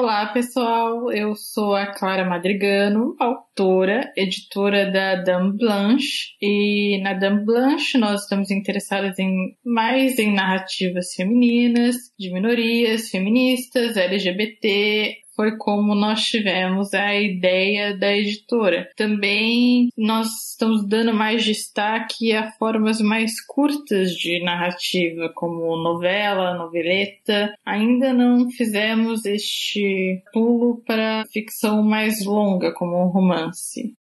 Olá, pessoal. Eu sou a Clara Madrigano, autora, editora da Dame Blanche. E na Dame Blanche nós estamos interessadas em mais em narrativas femininas, de minorias, feministas, LGBT, foi como nós tivemos a ideia da editora. Também nós estamos dando mais destaque a formas mais curtas de narrativa, como novela, noveleta. Ainda não fizemos este pulo para ficção mais longa, como um romance.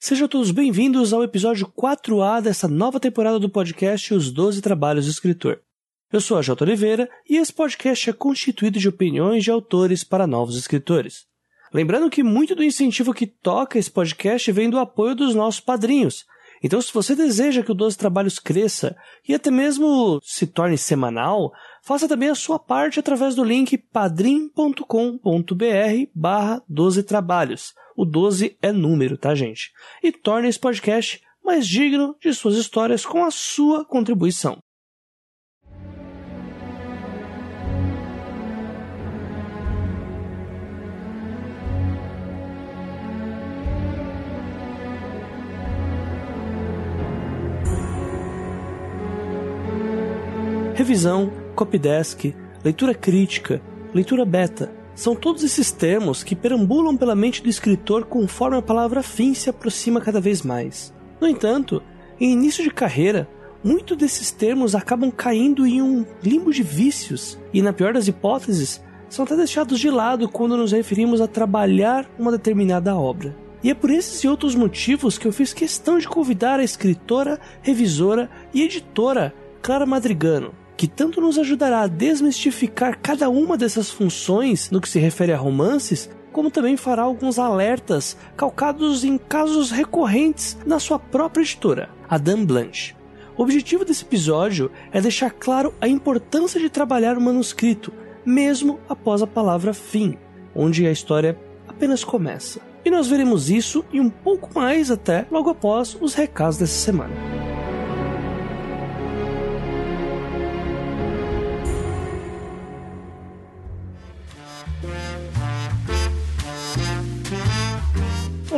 Sejam todos bem-vindos ao episódio 4A dessa nova temporada do podcast Os Doze Trabalhos do Escritor. Eu sou a J. Oliveira e esse podcast é constituído de opiniões de autores para novos escritores. Lembrando que muito do incentivo que toca esse podcast vem do apoio dos nossos padrinhos. Então, se você deseja que o 12 Trabalhos cresça e até mesmo se torne semanal, faça também a sua parte através do link padrim.com.br barra 12 trabalhos. O 12 é número, tá, gente? E torne esse podcast mais digno de suas histórias com a sua contribuição. Revisão, copydesk, leitura crítica, leitura beta. São todos esses termos que perambulam pela mente do escritor conforme a palavra fim se aproxima cada vez mais. No entanto, em início de carreira, muitos desses termos acabam caindo em um limbo de vícios e, na pior das hipóteses, são até deixados de lado quando nos referimos a trabalhar uma determinada obra. E é por esses e outros motivos que eu fiz questão de convidar a escritora, revisora e editora Clara Madrigano que tanto nos ajudará a desmistificar cada uma dessas funções no que se refere a romances, como também fará alguns alertas calcados em casos recorrentes na sua própria editora, a Dan Blanche. O objetivo desse episódio é deixar claro a importância de trabalhar o manuscrito, mesmo após a palavra fim, onde a história apenas começa. E nós veremos isso e um pouco mais até logo após os recados dessa semana.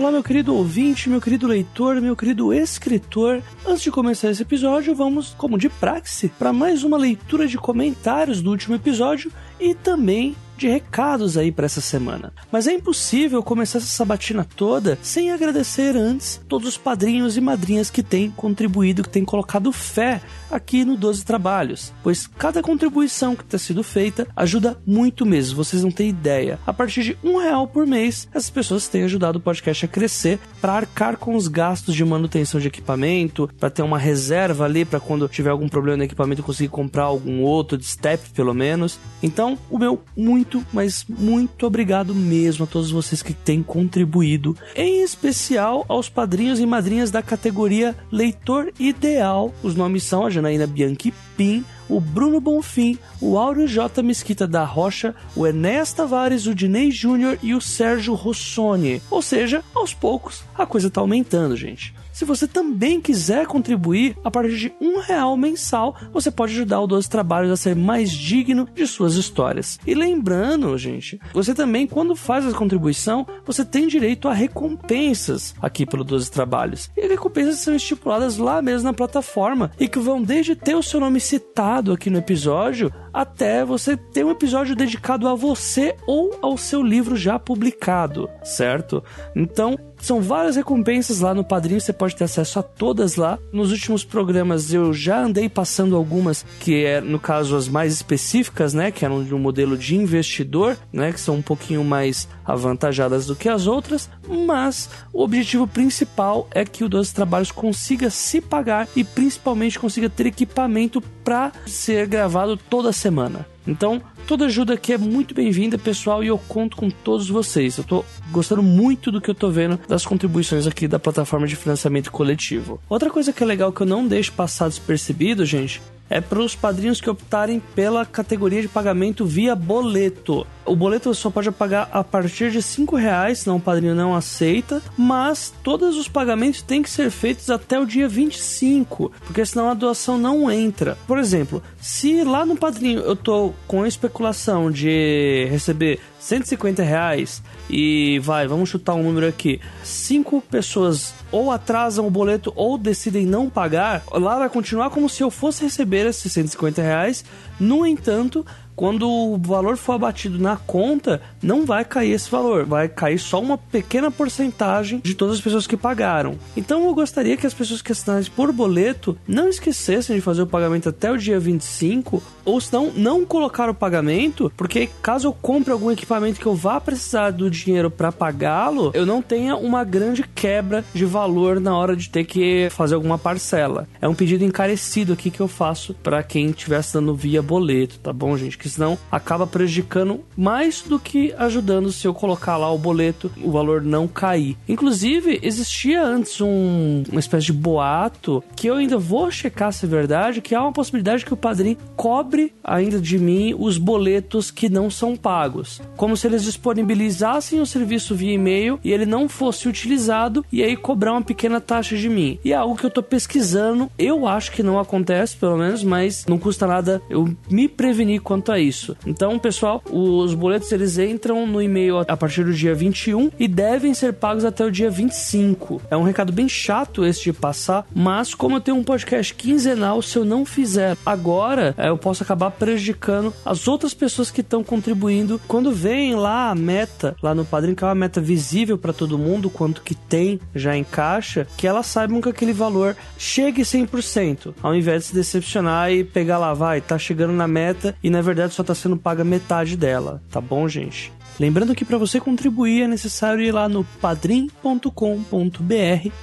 Olá, meu querido ouvinte, meu querido leitor, meu querido escritor. Antes de começar esse episódio, vamos, como de praxe, para mais uma leitura de comentários do último episódio e também de recados aí para essa semana. Mas é impossível começar essa sabatina toda sem agradecer antes todos os padrinhos e madrinhas que têm contribuído, que têm colocado fé aqui no 12 Trabalhos, pois cada contribuição que está sendo feita ajuda muito mesmo, vocês não têm ideia. A partir de um real por mês, essas pessoas têm ajudado o podcast a crescer para arcar com os gastos de manutenção de equipamento, para ter uma reserva ali para quando tiver algum problema no equipamento conseguir comprar algum outro de step pelo menos. Então, o meu muito, mas muito obrigado mesmo a todos vocês que têm contribuído, em especial aos padrinhos e madrinhas da categoria Leitor Ideal. Os nomes são a Janaína Bianchi Pim, o Bruno Bonfim, o Áureo J. Mesquita da Rocha, o Enéas Tavares, o Dinei Júnior e o Sérgio Rossoni. Ou seja, aos poucos a coisa tá aumentando, gente. Se você também quiser contribuir, a partir de um real mensal, você pode ajudar o 12 Trabalhos a ser mais digno de suas histórias. E lembrando, gente, você também, quando faz a contribuição, você tem direito a recompensas aqui pelo 12 Trabalhos. E recompensas são estipuladas lá mesmo na plataforma e que vão desde ter o seu nome citado aqui no episódio até você ter um episódio dedicado a você ou ao seu livro já publicado, certo? Então, são várias recompensas lá no Padrinho, você pode ter acesso a todas lá. Nos últimos programas eu já andei passando algumas que é, no caso, as mais específicas, né, que eram de um modelo de investidor, né, que são um pouquinho mais avantajadas do que as outras, mas o objetivo principal é que o 12 Trabalhos consiga se pagar e principalmente consiga ter equipamento para ser gravado toda semana. Então, toda ajuda aqui é muito bem-vinda, pessoal, e eu conto com todos vocês. Eu tô gostando muito do que eu tô vendo das contribuições aqui da plataforma de financiamento coletivo. Outra coisa que é legal que eu não deixo passar despercebido, gente, é para os padrinhos que optarem pela categoria de pagamento via boleto. O boleto só pode pagar a partir de 5 reais, senão o padrinho não aceita, mas todos os pagamentos têm que ser feitos até o dia 25, porque senão a doação não entra. Por exemplo, se lá no padrinho eu tô com a especulação de receber 150 reais e vai, vamos chutar um número aqui. Cinco pessoas ou atrasam o boleto ou decidem não pagar, lá vai continuar como se eu fosse receber esses 150 reais. No entanto, quando o valor for abatido na conta, não vai cair esse valor, vai cair só uma pequena porcentagem de todas as pessoas que pagaram. Então eu gostaria que as pessoas que assinassem por boleto não esquecessem de fazer o pagamento até o dia 25, ou senão não colocar o pagamento, porque caso eu compre algum equipamento que eu vá precisar do dinheiro para pagá-lo, eu não tenha uma grande quebra de valor na hora de ter que fazer alguma parcela. É um pedido encarecido aqui que eu faço para quem estiver assinando via boleto, tá bom, gente? Porque senão acaba prejudicando mais do que ajudando se eu colocar lá o boleto, o valor não cair. Inclusive, existia antes um, uma espécie de boato que eu ainda vou checar se é verdade, que há uma possibilidade que o padrinho cobre ainda de mim os boletos que não são pagos. Como se eles disponibilizassem o serviço via e-mail e ele não fosse utilizado e aí cobrar uma pequena taxa de mim. E é algo que eu tô pesquisando. Eu acho que não acontece, pelo menos, mas não custa nada eu me prevenir quanto a a isso. Então, pessoal, os boletos eles entram no e-mail a partir do dia 21 e devem ser pagos até o dia 25. É um recado bem chato esse de passar, mas como eu tenho um podcast quinzenal, se eu não fizer agora, é, eu posso acabar prejudicando as outras pessoas que estão contribuindo. Quando vem lá a meta, lá no padrinho, que é uma meta visível para todo mundo, quanto que tem já em caixa, que elas saibam que aquele valor chegue 100%, ao invés de se decepcionar e pegar lá, vai, tá chegando na meta e na verdade só está sendo paga metade dela, tá bom, gente? Lembrando que para você contribuir é necessário ir lá no padrim.com.br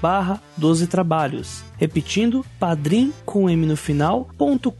barra 12 trabalhos. Repetindo, padrim com M no final.com.br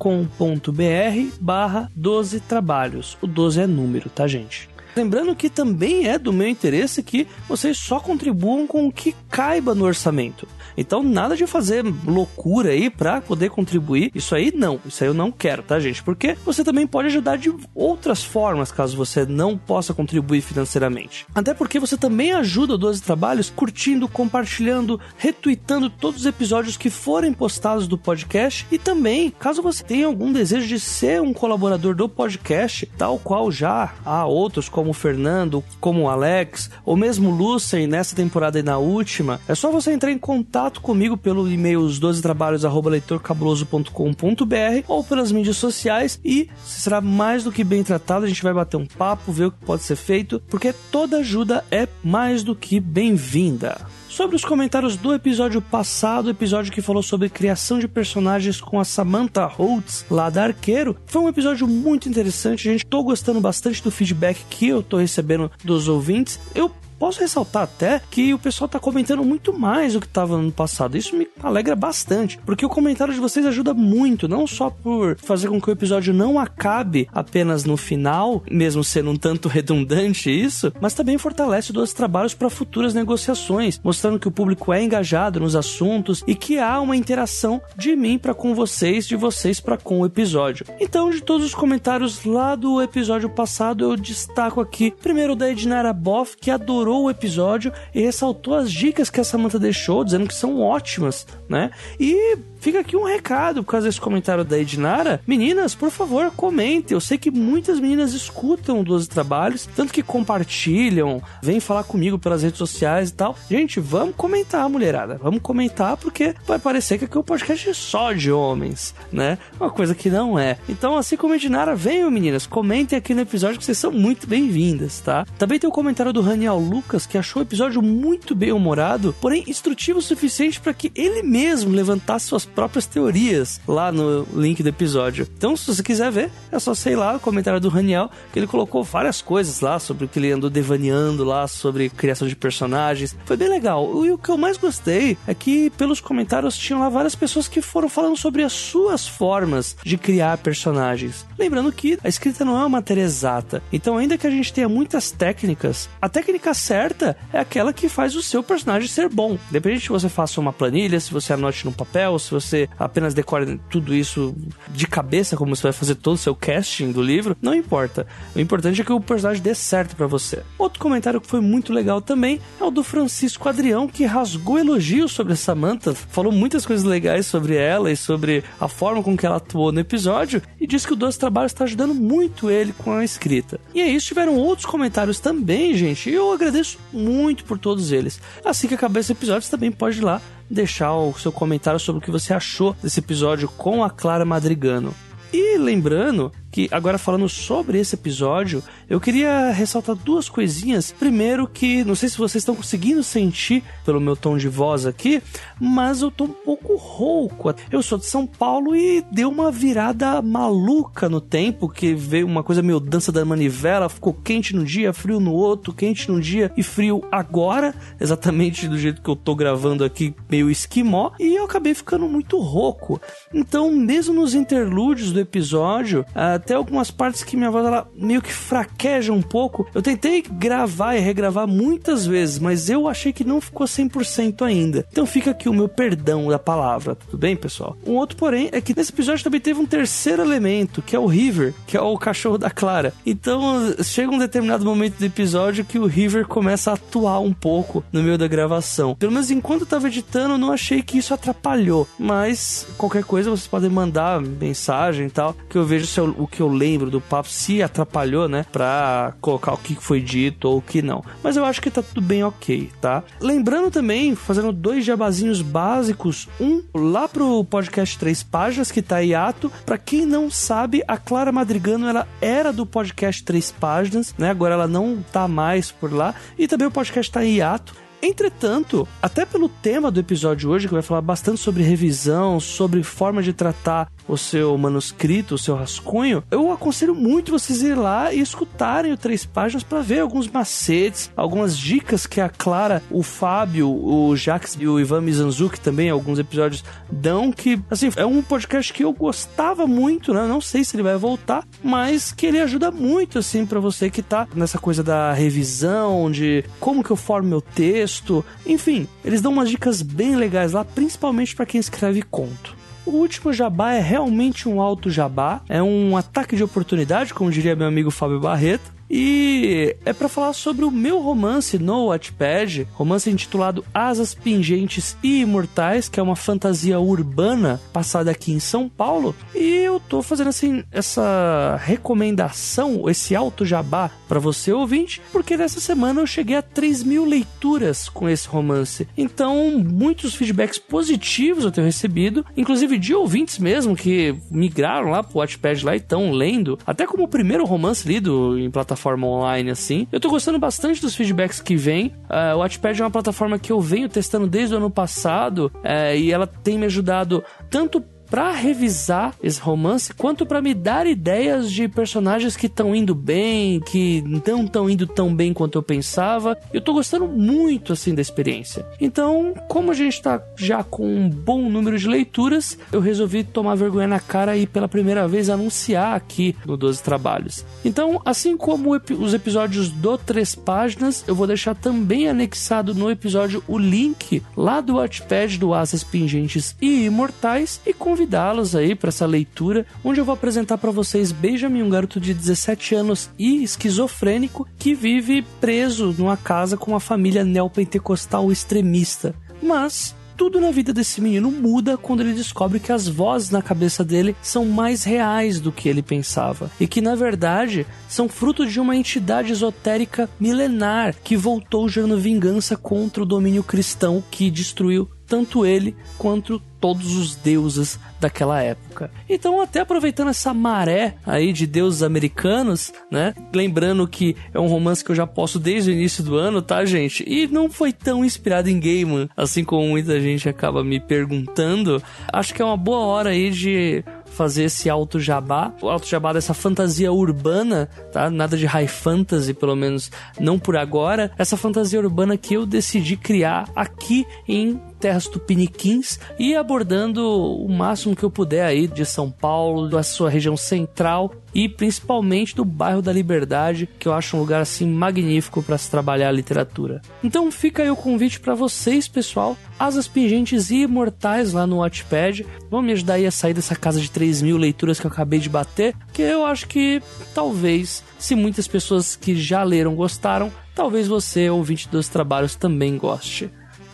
barra 12 trabalhos. O 12 é número, tá gente? Lembrando que também é do meu interesse que vocês só contribuam com o que caiba no orçamento. Então, nada de fazer loucura aí para poder contribuir. Isso aí não. Isso aí eu não quero, tá, gente? Porque você também pode ajudar de outras formas caso você não possa contribuir financeiramente. Até porque você também ajuda o 12 Trabalhos curtindo, compartilhando, retweetando todos os episódios que forem postados do podcast. E também, caso você tenha algum desejo de ser um colaborador do podcast, tal qual já há outros como o Fernando, como o Alex, ou mesmo o Lucien nessa temporada e na última, é só você entrar em contato comigo pelo e-mail os 12 trabalhos@leitorcabuloso.com.br ou pelas mídias sociais e será mais do que bem tratado. A gente vai bater um papo, ver o que pode ser feito, porque toda ajuda é mais do que bem-vinda sobre os comentários do episódio passado, episódio que falou sobre criação de personagens com a Samantha Holtz, lá da Arqueiro. Foi um episódio muito interessante, gente. Tô gostando bastante do feedback que eu tô recebendo dos ouvintes. Eu Posso ressaltar até que o pessoal tá comentando muito mais do que estava no passado. Isso me alegra bastante, porque o comentário de vocês ajuda muito, não só por fazer com que o episódio não acabe apenas no final, mesmo sendo um tanto redundante isso, mas também fortalece os trabalhos para futuras negociações, mostrando que o público é engajado nos assuntos e que há uma interação de mim para com vocês, de vocês para com o episódio. Então, de todos os comentários lá do episódio passado, eu destaco aqui primeiro da Ednara Boff, que adorou adorou o episódio e ressaltou as dicas que a Samantha deixou, dizendo que são ótimas, né? E Fica aqui um recado por causa desse comentário da Ednara. Meninas, por favor, comentem. Eu sei que muitas meninas escutam 12 trabalhos, tanto que compartilham, vêm falar comigo pelas redes sociais e tal. Gente, vamos comentar, mulherada. Vamos comentar porque vai parecer que aqui é um podcast só de homens, né? Uma coisa que não é. Então, assim como a Ednara, venham, meninas, comentem aqui no episódio que vocês são muito bem-vindas, tá? Também tem o comentário do Raniel Lucas, que achou o episódio muito bem humorado, porém instrutivo o suficiente para que ele mesmo levantasse suas próprias teorias lá no link do episódio. Então, se você quiser ver, é só sei lá o comentário do Raniel, que ele colocou várias coisas lá sobre o que ele andou devaneando lá, sobre criação de personagens. Foi bem legal. E o que eu mais gostei é que pelos comentários tinham lá várias pessoas que foram falando sobre as suas formas de criar personagens. Lembrando que a escrita não é uma matéria exata. Então, ainda que a gente tenha muitas técnicas, a técnica certa é aquela que faz o seu personagem ser bom. Independente se você faça uma planilha, se você anote no papel, se você você apenas decore tudo isso de cabeça, como você vai fazer todo o seu casting do livro, não importa. O importante é que o personagem dê certo para você. Outro comentário que foi muito legal também é o do Francisco Adrião, que rasgou elogios sobre a Samantha, falou muitas coisas legais sobre ela e sobre a forma com que ela atuou no episódio e disse que o Doce Trabalho está ajudando muito ele com a escrita. E é isso, tiveram outros comentários também, gente, e eu agradeço muito por todos eles. Assim que acabar esse episódio, você também pode ir lá deixar o seu comentário sobre o que você achou desse episódio com a Clara Madrigano. E lembrando que agora falando sobre esse episódio, eu queria ressaltar duas coisinhas. Primeiro que não sei se vocês estão conseguindo sentir pelo meu tom de voz aqui, mas eu tô um pouco rouco. Eu sou de São Paulo e deu uma virada maluca no tempo, que veio uma coisa meio dança da manivela, ficou quente num dia, frio no outro, quente num dia e frio agora, exatamente do jeito que eu tô gravando aqui, meio esquimó, e eu acabei ficando muito rouco. Então, mesmo nos interlúdios do episódio, até algumas partes que minha voz ela meio que fraqueja um pouco. Eu tentei gravar e regravar muitas vezes, mas eu achei que não ficou 100% ainda. Então fica aqui o meu perdão da palavra, tudo bem, pessoal? Um outro, porém, é que nesse episódio também teve um terceiro elemento, que é o River, que é o cachorro da Clara. Então chega um determinado momento do episódio que o River começa a atuar um pouco no meio da gravação. Pelo menos enquanto eu tava editando, não achei que isso atrapalhou, mas qualquer coisa vocês podem mandar mensagem e tal, que eu vejo se eu, o que eu lembro do papo se atrapalhou, né? Pra colocar o que foi dito ou o que não. Mas eu acho que tá tudo bem ok, tá? Lembrando também, fazendo dois jabazinhos básicos. Um, lá pro podcast Três Páginas, que tá hiato. Pra quem não sabe, a Clara Madrigano, ela era do podcast Três Páginas, né? Agora ela não tá mais por lá. E também o podcast tá hiato. Entretanto, até pelo tema do episódio hoje, que vai falar bastante sobre revisão, sobre forma de tratar o seu manuscrito, o seu rascunho, eu aconselho muito vocês ir lá e escutarem o Três Páginas para ver alguns macetes, algumas dicas que a Clara, o Fábio, o Jax e o Ivan Mizanzuki também, alguns episódios dão, que, assim, é um podcast que eu gostava muito, né? Não sei se ele vai voltar, mas que ele ajuda muito, assim, para você que tá nessa coisa da revisão, de como que eu formo meu texto, enfim, eles dão umas dicas bem legais lá, principalmente para quem escreve conto. O último jabá é realmente um alto jabá, é um ataque de oportunidade, como diria meu amigo Fábio Barreto. E é para falar sobre o meu romance no Wattpad, romance intitulado Asas Pingentes e Imortais, que é uma fantasia urbana passada aqui em São Paulo. E eu tô fazendo assim essa recomendação, esse alto jabá para você ouvinte, porque nessa semana eu cheguei a 3 mil leituras com esse romance. Então, muitos feedbacks positivos eu tenho recebido, inclusive de ouvintes mesmo que migraram lá pro Wattpad lá e estão lendo, até como o primeiro romance lido em plataforma plataforma online assim. Eu tô gostando bastante dos feedbacks que vem. Uh, o Watchpad é uma plataforma que eu venho testando desde o ano passado uh, e ela tem me ajudado tanto para revisar esse romance, quanto para me dar ideias de personagens que estão indo bem, que não estão indo tão bem quanto eu pensava. Eu tô gostando muito assim da experiência. Então, como a gente tá já com um bom número de leituras, eu resolvi tomar vergonha na cara e pela primeira vez anunciar aqui no 12 Trabalhos. Então, assim como os episódios do Três Páginas, eu vou deixar também anexado no episódio o link lá do Watchpad do Asas Pingentes e Imortais e convidar convidá-los aí para essa leitura, onde eu vou apresentar para vocês Benjamin, um garoto de 17 anos e esquizofrênico que vive preso numa casa com uma família neopentecostal extremista. Mas tudo na vida desse menino muda quando ele descobre que as vozes na cabeça dele são mais reais do que ele pensava e que na verdade são fruto de uma entidade esotérica milenar que voltou gerando vingança contra o domínio cristão que destruiu tanto ele quanto todos os deuses daquela época. Então, até aproveitando essa maré aí de deuses americanos, né? Lembrando que é um romance que eu já posto desde o início do ano, tá, gente? E não foi tão inspirado em Gaiman, assim como muita gente acaba me perguntando. Acho que é uma boa hora aí de fazer esse alto jabá, o alto jabá dessa fantasia urbana, tá? Nada de high fantasy, pelo menos não por agora. Essa fantasia urbana que eu decidi criar aqui em terras tupiniquins e abordando o máximo que eu puder aí de São Paulo, da sua região central e principalmente do bairro da Liberdade, que eu acho um lugar assim magnífico para se trabalhar a literatura. Então fica aí o convite para vocês, pessoal, asas pingentes e imortais lá no Watchpad. Vão me ajudar aí a sair dessa casa de 3 mil leituras que eu acabei de bater, que eu acho que talvez, se muitas pessoas que já leram gostaram, talvez você, ouvinte dos trabalhos, também goste.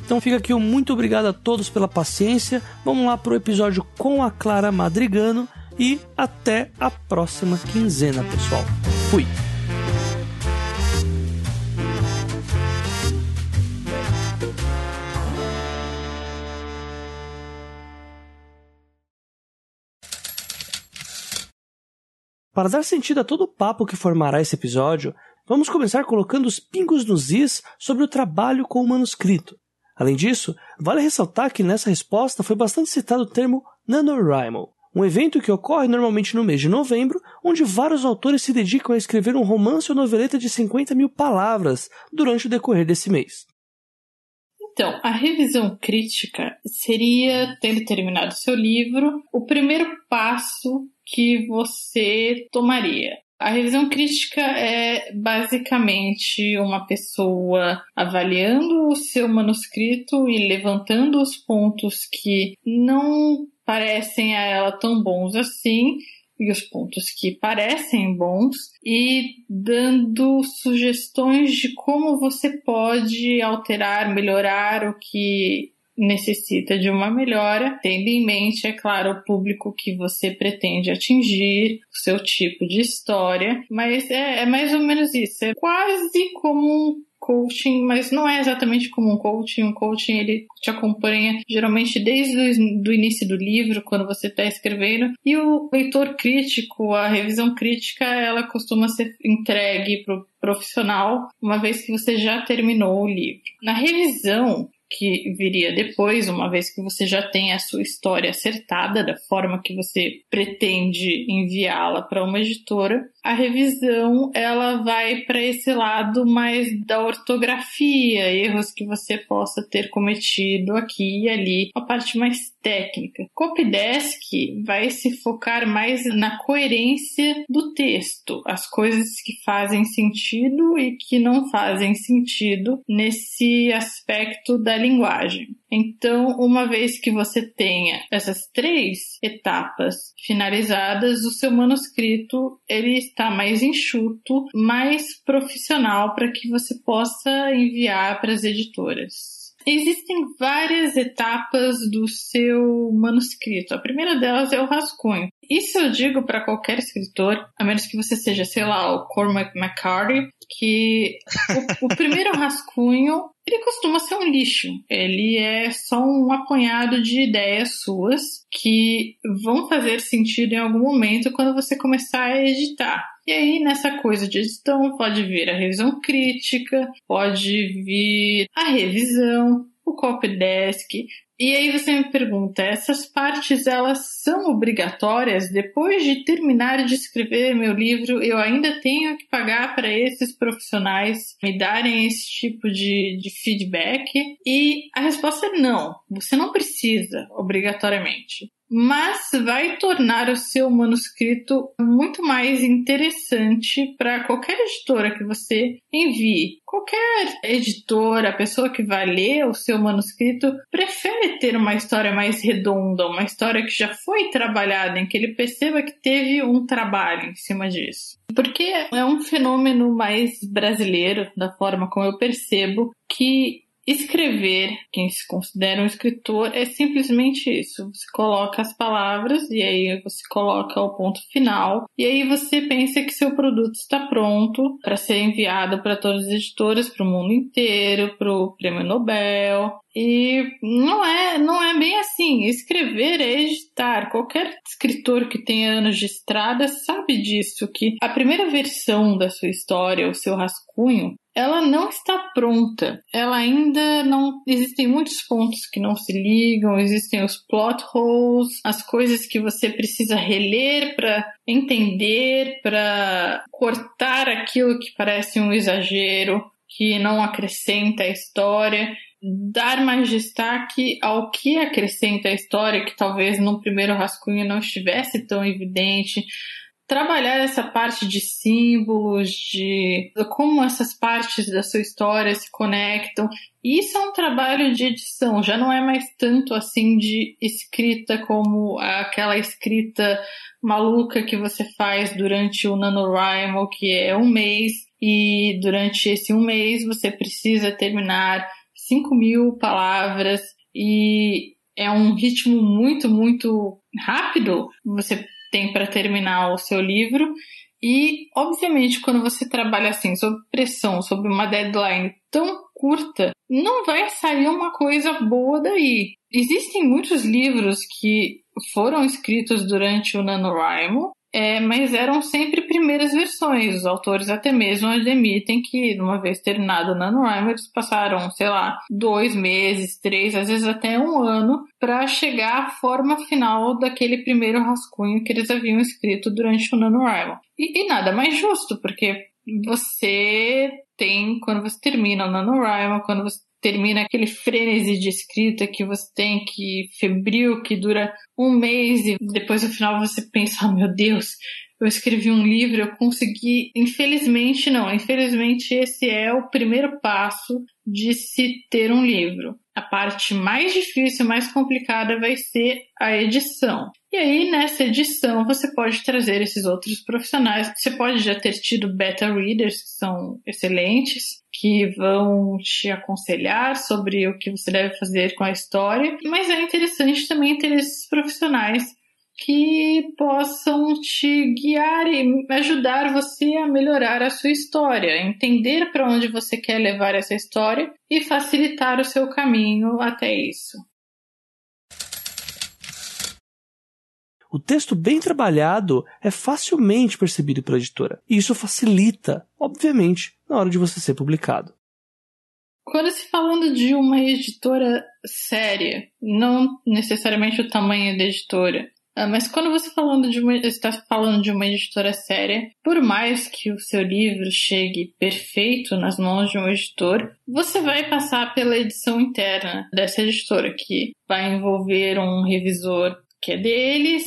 Então fica aqui um muito obrigado a todos pela paciência. Vamos lá pro episódio com a Clara Madrigano e até a próxima quinzena, pessoal. Fui! Para dar sentido a todo o papo que formará esse episódio, vamos começar colocando os pingos nos is sobre o trabalho com o manuscrito. Além disso, vale ressaltar que nessa resposta foi bastante citado o termo NaNoWriMo, um evento que ocorre normalmente no mês de novembro, onde vários autores se dedicam a escrever um romance ou noveleta de 50 mil palavras durante o decorrer desse mês. Então, a revisão crítica seria, tendo terminado seu livro, o primeiro passo que você tomaria. A revisão crítica é basicamente uma pessoa avaliando o seu manuscrito e levantando os pontos que não parecem a ela tão bons assim e os pontos que parecem bons e dando sugestões de como você pode alterar, melhorar o que necessita de uma melhora, tendo em mente, é claro, o público que você pretende atingir, o seu tipo de história, mas é, é mais ou menos isso. É quase como um coaching, mas não é exatamente como um coaching. Um coaching ele te acompanha geralmente desde o início do livro, quando você está escrevendo, e o leitor crítico, a revisão crítica, ela costuma ser entregue para o profissional uma vez que você já terminou o livro. Na revisão, que viria depois, uma vez que você já tem a sua história acertada da forma que você pretende enviá-la para uma editora, a revisão ela vai para esse lado mais da ortografia, erros que você possa ter cometido aqui e ali, a parte mais técnica. Copydesk vai se focar mais na coerência do texto, as coisas que fazem sentido e que não fazem sentido nesse aspecto da linguagem. Então, uma vez que você tenha essas três etapas finalizadas, o seu manuscrito ele está mais enxuto, mais profissional para que você possa enviar para as editoras. Existem várias etapas do seu manuscrito. A primeira delas é o rascunho. Isso eu digo para qualquer escritor, a menos que você seja, sei lá, o Cormac McCarthy, que o, o primeiro rascunho ele costuma ser um lixo. Ele é só um apanhado de ideias suas que vão fazer sentido em algum momento quando você começar a editar. E aí, nessa coisa de edição, pode vir a revisão crítica, pode vir a revisão, o copydesk, e aí você me pergunta, essas partes elas são obrigatórias? Depois de terminar de escrever meu livro, eu ainda tenho que pagar para esses profissionais me darem esse tipo de, de feedback? E a resposta é não, você não precisa obrigatoriamente mas vai tornar o seu manuscrito muito mais interessante para qualquer editora que você envie. Qualquer editora, a pessoa que vai ler o seu manuscrito, prefere ter uma história mais redonda, uma história que já foi trabalhada, em que ele perceba que teve um trabalho em cima disso. Porque é um fenômeno mais brasileiro, da forma como eu percebo, que Escrever, quem se considera um escritor, é simplesmente isso. Você coloca as palavras e aí você coloca o ponto final e aí você pensa que seu produto está pronto para ser enviado para todas as editoras, para o mundo inteiro, para o Prêmio Nobel. E não é, não é bem assim. Escrever é editar. Qualquer escritor que tenha anos de estrada sabe disso, que a primeira versão da sua história, o seu rascunho, ela não está pronta. Ela ainda não. Existem muitos pontos que não se ligam, existem os plot holes, as coisas que você precisa reler para entender, para cortar aquilo que parece um exagero, que não acrescenta a história. dar mais destaque ao que acrescenta a história, que talvez no primeiro rascunho não estivesse tão evidente, trabalhar essa parte de símbolos, de como essas partes da sua história se conectam. Isso é um trabalho de edição, já não é mais tanto assim de escrita como aquela escrita maluca que você faz durante o NaNoWriMo, que é um mês, e durante esse um mês você precisa terminar 5 mil palavras e é um ritmo muito, muito rápido. Você tem para terminar o seu livro. E, obviamente, quando você trabalha assim, sob pressão, sob uma deadline tão curta, não vai sair uma coisa boa daí. Existem muitos livros que foram escritos durante o NaNoWriMo é, mas eram sempre primeiras versões. Os autores até mesmo admitem que, uma vez terminado o NaNoWriMo, eles passaram, sei lá, dois meses, três, às vezes até um ano, para chegar à forma final daquele primeiro rascunho que eles haviam escrito durante o NaNoWriMo. E, e nada mais justo, porque você tem, quando você termina o NaNoWriMo, quando você termina aquele frenesi de escrita que você tem, que febril, que dura um mês e depois no final você pensa, oh meu Deus, eu escrevi um livro, eu consegui. Infelizmente, não. Infelizmente, esse é o primeiro passo de se ter um livro. A parte mais difícil, mais complicada vai ser a edição. E aí, nessa edição, você pode trazer esses outros profissionais. Você pode já ter tido beta readers, que são excelentes, que vão te aconselhar sobre o que você deve fazer com a história. Mas é interessante também ter esses profissionais que possam te guiar e ajudar você a melhorar a sua história, entender para onde você quer levar essa história e facilitar o seu caminho até isso. O texto bem trabalhado é facilmente percebido pela editora, e isso facilita, obviamente, na hora de você ser publicado. Quando se falando de uma editora séria, não necessariamente o tamanho da editora, ah, mas quando você falando de uma, está falando de uma editora séria, por mais que o seu livro chegue perfeito nas mãos de um editor, você vai passar pela edição interna dessa editora, que vai envolver um revisor que é deles,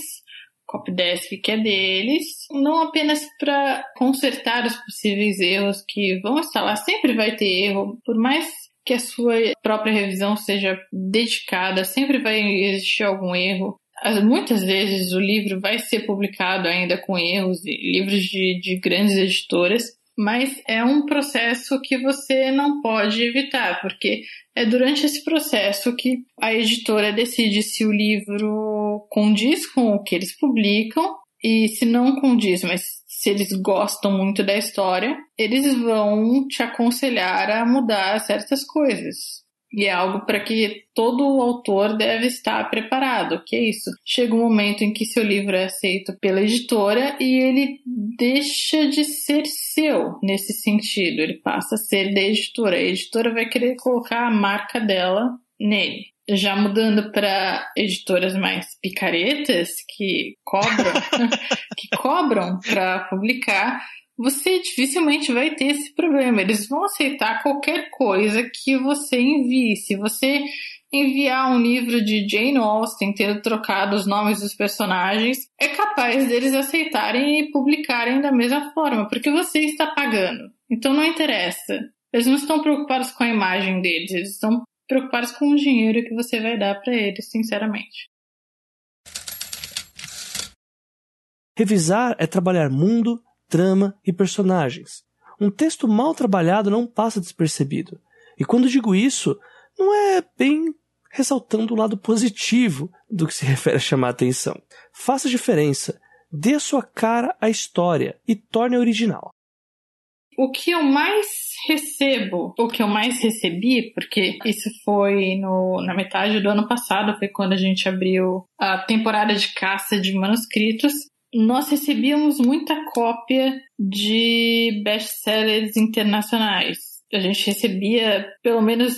copydesk que é deles, não apenas para consertar os possíveis erros que vão estar lá, sempre vai ter erro, por mais que a sua própria revisão seja dedicada, sempre vai existir algum erro. Muitas vezes o livro vai ser publicado ainda com erros, livros de, de grandes editoras, mas é um processo que você não pode evitar, porque é durante esse processo que a editora decide se o livro condiz com o que eles publicam e se não condiz, mas se eles gostam muito da história, eles vão te aconselhar a mudar certas coisas. E é algo para que todo autor deve estar preparado, que é isso. Chega um momento em que seu livro é aceito pela editora e ele deixa de ser seu nesse sentido, ele passa a ser da editora. A editora vai querer colocar a marca dela nele. Já mudando para editoras mais picaretas que cobram, que cobram para publicar, você dificilmente vai ter esse problema. Eles vão aceitar qualquer coisa que você envie. Se você enviar um livro de Jane Austen, tendo trocado os nomes dos personagens, é capaz deles aceitarem e publicarem da mesma forma, porque você está pagando. Então não interessa. Eles não estão preocupados com a imagem deles, eles estão preocupados com o dinheiro que você vai dar para eles, sinceramente. Revisar é trabalhar mundo, trama e personagens. Um texto mal trabalhado não passa despercebido. E quando digo isso, não é bem ressaltando o lado positivo do que se refere a chamar a atenção. Faça diferença, dê sua cara à história e torne original. O que eu mais recebo, o que eu mais recebi, porque isso foi no, na metade do ano passado, foi quando a gente abriu a temporada de caça de manuscritos, nós recebíamos muita cópia de best-sellers internacionais. A gente recebia pelo menos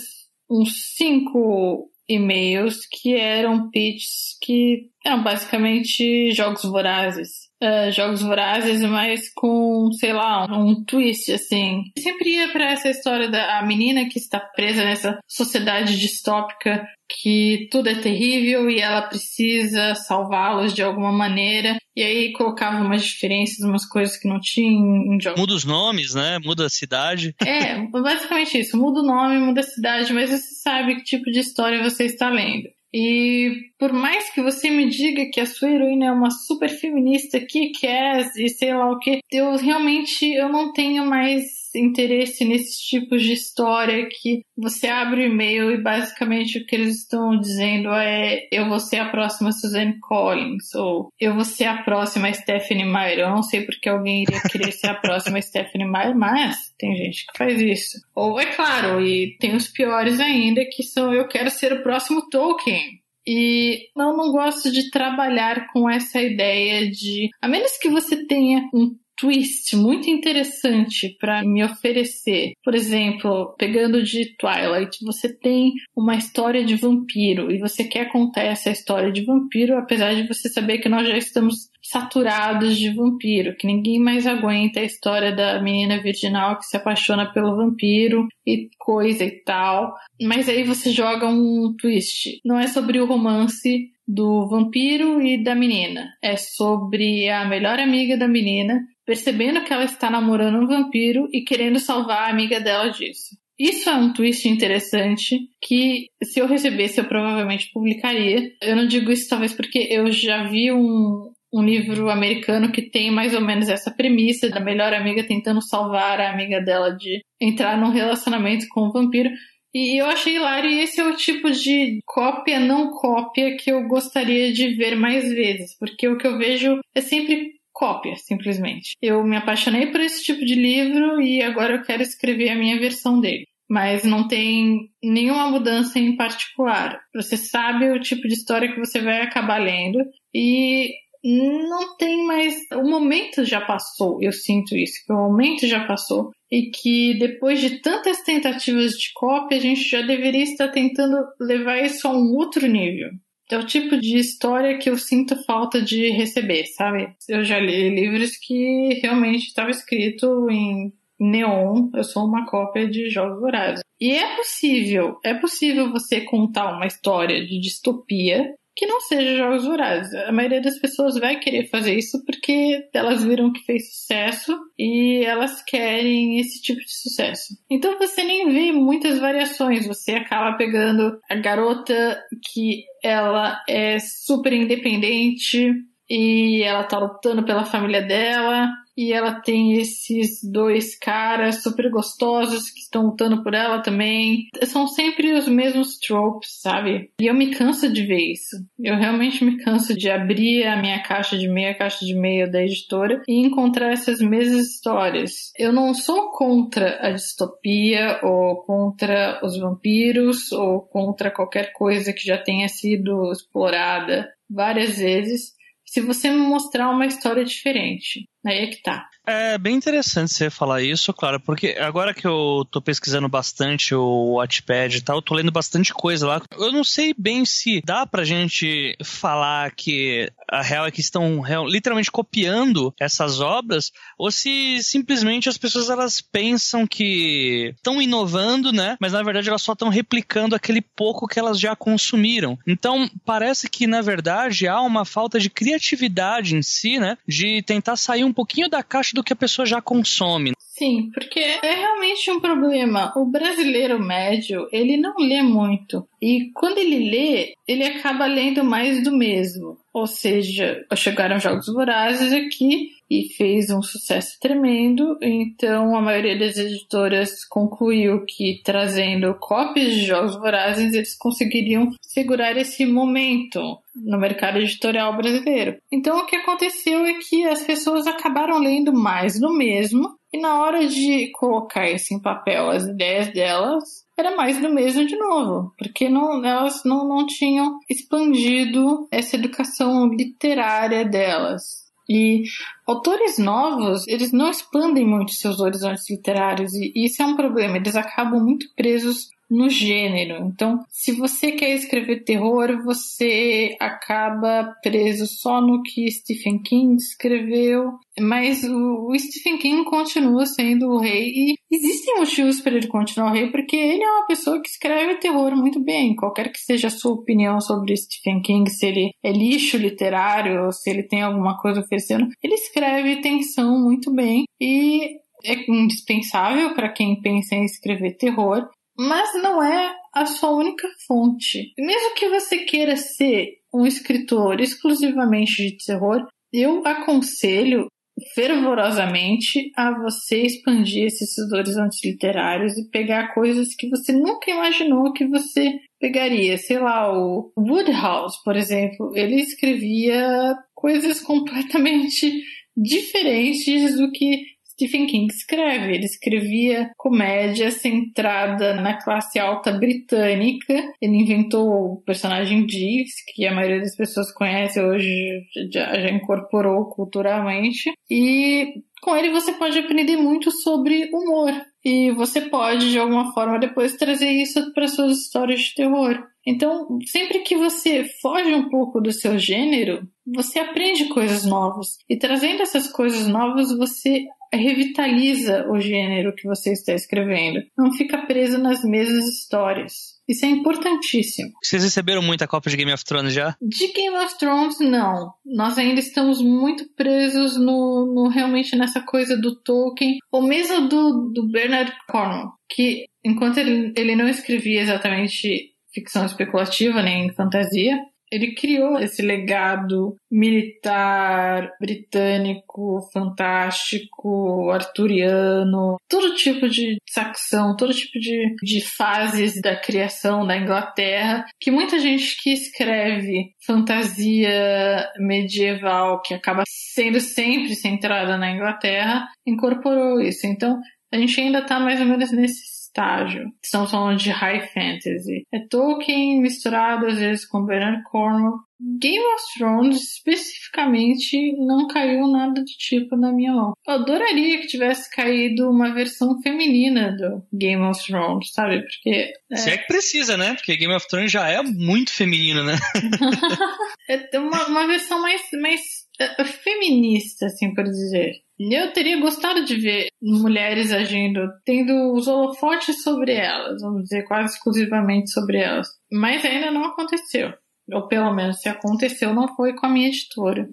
uns cinco e-mails que eram pitches que eram basicamente jogos vorazes. Uh, Jogos Vorazes, mas com, sei lá, um twist, assim. Sempre ia para essa história da menina que está presa nessa sociedade distópica que tudo é terrível e ela precisa salvá-los de alguma maneira. E aí colocava umas diferenças, umas coisas que não tinha em jogos. Muda os nomes, né? Muda a cidade. É, basicamente isso. Muda o nome, muda a cidade, mas você sabe que tipo de história você está lendo. E por mais que você me diga que a sua heroína é uma super feminista que quer e sei lá o que, eu realmente eu não tenho mais interesse nesses tipos de história que você abre o e-mail e basicamente o que eles estão dizendo é eu vou ser a próxima Suzanne Collins ou eu vou ser a próxima Stephanie Meyer. Eu não sei porque alguém iria querer ser a próxima Stephanie Meyer, mas tem gente que faz isso. Ou é claro, e tem os piores ainda que são eu quero ser o próximo Tolkien. E eu não gosto de trabalhar com essa ideia de, a menos que você tenha um twist muito interessante para me oferecer. Por exemplo, pegando de Twilight, você tem uma história de vampiro e você quer contar essa história de vampiro, apesar de você saber que nós já estamos saturados de vampiro, que ninguém mais aguenta a história da menina virginal que se apaixona pelo vampiro e coisa e tal. Mas aí você joga um twist. Não é sobre o romance do vampiro e da menina. É sobre a melhor amiga da menina percebendo que ela está namorando um vampiro e querendo salvar a amiga dela disso. Isso é um twist interessante que, se eu recebesse, eu provavelmente publicaria. Eu não digo isso talvez porque eu já vi um, um livro americano que tem mais ou menos essa premissa da melhor amiga tentando salvar a amiga dela de entrar num relacionamento com um vampiro. E eu achei hilário, e esse é o tipo de cópia não cópia que eu gostaria de ver mais vezes, porque o que eu vejo é sempre cópia, simplesmente. Eu me apaixonei por esse tipo de livro e agora eu quero escrever a minha versão dele. Mas não tem nenhuma mudança em particular. Você sabe o tipo de história que você vai acabar lendo e não tem mais. O momento já passou, eu sinto isso, que o momento já passou e que depois de tantas tentativas de cópia, a gente já deveria estar tentando levar isso a um outro nível é o tipo de história que eu sinto falta de receber, sabe? Eu já li livros que realmente estava escrito em neon, eu sou uma cópia de Jogos Vorazes. E é possível, é possível você contar uma história de distopia que não seja jogos vorazes. A maioria das pessoas vai querer fazer isso porque elas viram que fez sucesso e elas querem esse tipo de sucesso. Então você nem vê muitas variações, você acaba pegando a garota que ela é super independente e ela tá lutando pela família dela e ela tem esses dois caras super gostosos que estão lutando por ela também. São sempre os mesmos tropes, sabe? E eu me canso de ver isso. Eu realmente me canso de abrir a minha caixa de e-mail, a caixa de e-mail da editora e encontrar essas mesmas histórias. Eu não sou contra a distopia ou contra os vampiros ou contra qualquer coisa que já tenha sido explorada várias vezes se você me mostrar uma história diferente. Aí é que tá. É bem interessante você falar isso, claro, porque agora que eu tô pesquisando bastante o Wattpad e tal, eu tô lendo bastante coisa lá. Eu não sei bem se dá pra gente falar que a real é que estão literalmente copiando essas obras, ou se simplesmente as pessoas elas pensam que estão inovando, né? Mas na verdade elas só estão replicando aquele pouco que elas já consumiram. Então parece que na verdade há uma falta de criatividade em si, né? De tentar sair um pouquinho da caixa do que a pessoa já consome. Sim, porque é realmente um problema. O brasileiro médio, ele não lê muito. E quando ele lê, ele acaba lendo mais do mesmo. Ou seja, chegaram Jogos Vorazes aqui e fez um sucesso tremendo. Então, a maioria das editoras concluiu que trazendo cópias de Jogos Vorazes, eles conseguiriam segurar esse momento no mercado editorial brasileiro. Então, o que aconteceu é que as pessoas acabaram lendo mais do mesmo e na hora de colocar isso em papel, as ideias delas era mais do mesmo de novo, porque não, elas não, não tinham expandido essa educação literária delas. E autores novos, eles não expandem muito seus horizontes literários, e isso é um problema. Eles acabam muito presos no gênero. Então, se você quer escrever terror, você acaba preso só no que Stephen King escreveu. Mas o, Stephen King continua sendo o rei e existem motivos para ele continuar o rei porque ele é uma pessoa que escreve terror muito bem. Qualquer que seja a sua opinião sobre Stephen King, se ele é lixo literário ou se ele tem alguma coisa oferecendo, ele escreve tensão muito bem e é indispensável para quem pensa em escrever terror, mas não é a sua única fonte. Mesmo que você queira ser um escritor exclusivamente de terror, eu aconselho fervorosamente a você expandir esses horizontes literários e pegar coisas que você nunca imaginou que você pegaria. Sei lá, o Woodhouse, por exemplo, ele escrevia coisas completamente diferentes do que Stephen King escreve. Ele escrevia comédia centrada na classe alta britânica. Ele inventou o personagem Jeeves, que a maioria das pessoas conhece hoje, já, já incorporou culturalmente. E com ele você pode aprender muito sobre humor. E você pode, de alguma forma, depois trazer isso para suas histórias de terror. Então, sempre que você foge um pouco do seu gênero, você aprende coisas novas. E trazendo essas coisas novas, você revitaliza o gênero que você está escrevendo. Não fica preso nas mesmas histórias. Isso é importantíssimo. Vocês receberam muita cópia de Game of Thrones já? De Game of Thrones, não. Nós ainda estamos muito presos no, no realmente nessa coisa do Tolkien, ou mesmo do, do Bernard Cornwell, que enquanto ele, ele não escrevia exatamente ficção especulativa nem fantasia, ele criou esse legado militar britânico, fantástico, arturiano, todo tipo de saxão, todo tipo de, de fases da criação da Inglaterra, que muita gente que escreve fantasia medieval, que acaba sendo sempre centrada na Inglaterra, incorporou isso. Então, a gente ainda está mais ou menos nesse estágio. Estamos falando de high fantasy. É Tolkien misturado às vezes com Bernard Cornwell. Game of Thrones especificamente não caiu nada do tipo na minha mão. Eu adoraria que tivesse caído uma versão feminina do Game of Thrones, sabe? Porque. É... Se é que precisa, né? Porque Game of Thrones já é muito feminino, né? é uma, uma versão mais, mais feminista, assim por dizer. Eu teria gostado de ver mulheres agindo, tendo os holofotes sobre elas, vamos dizer, quase exclusivamente sobre elas. Mas ainda não aconteceu. Ou pelo menos, se aconteceu, não foi com a minha editora.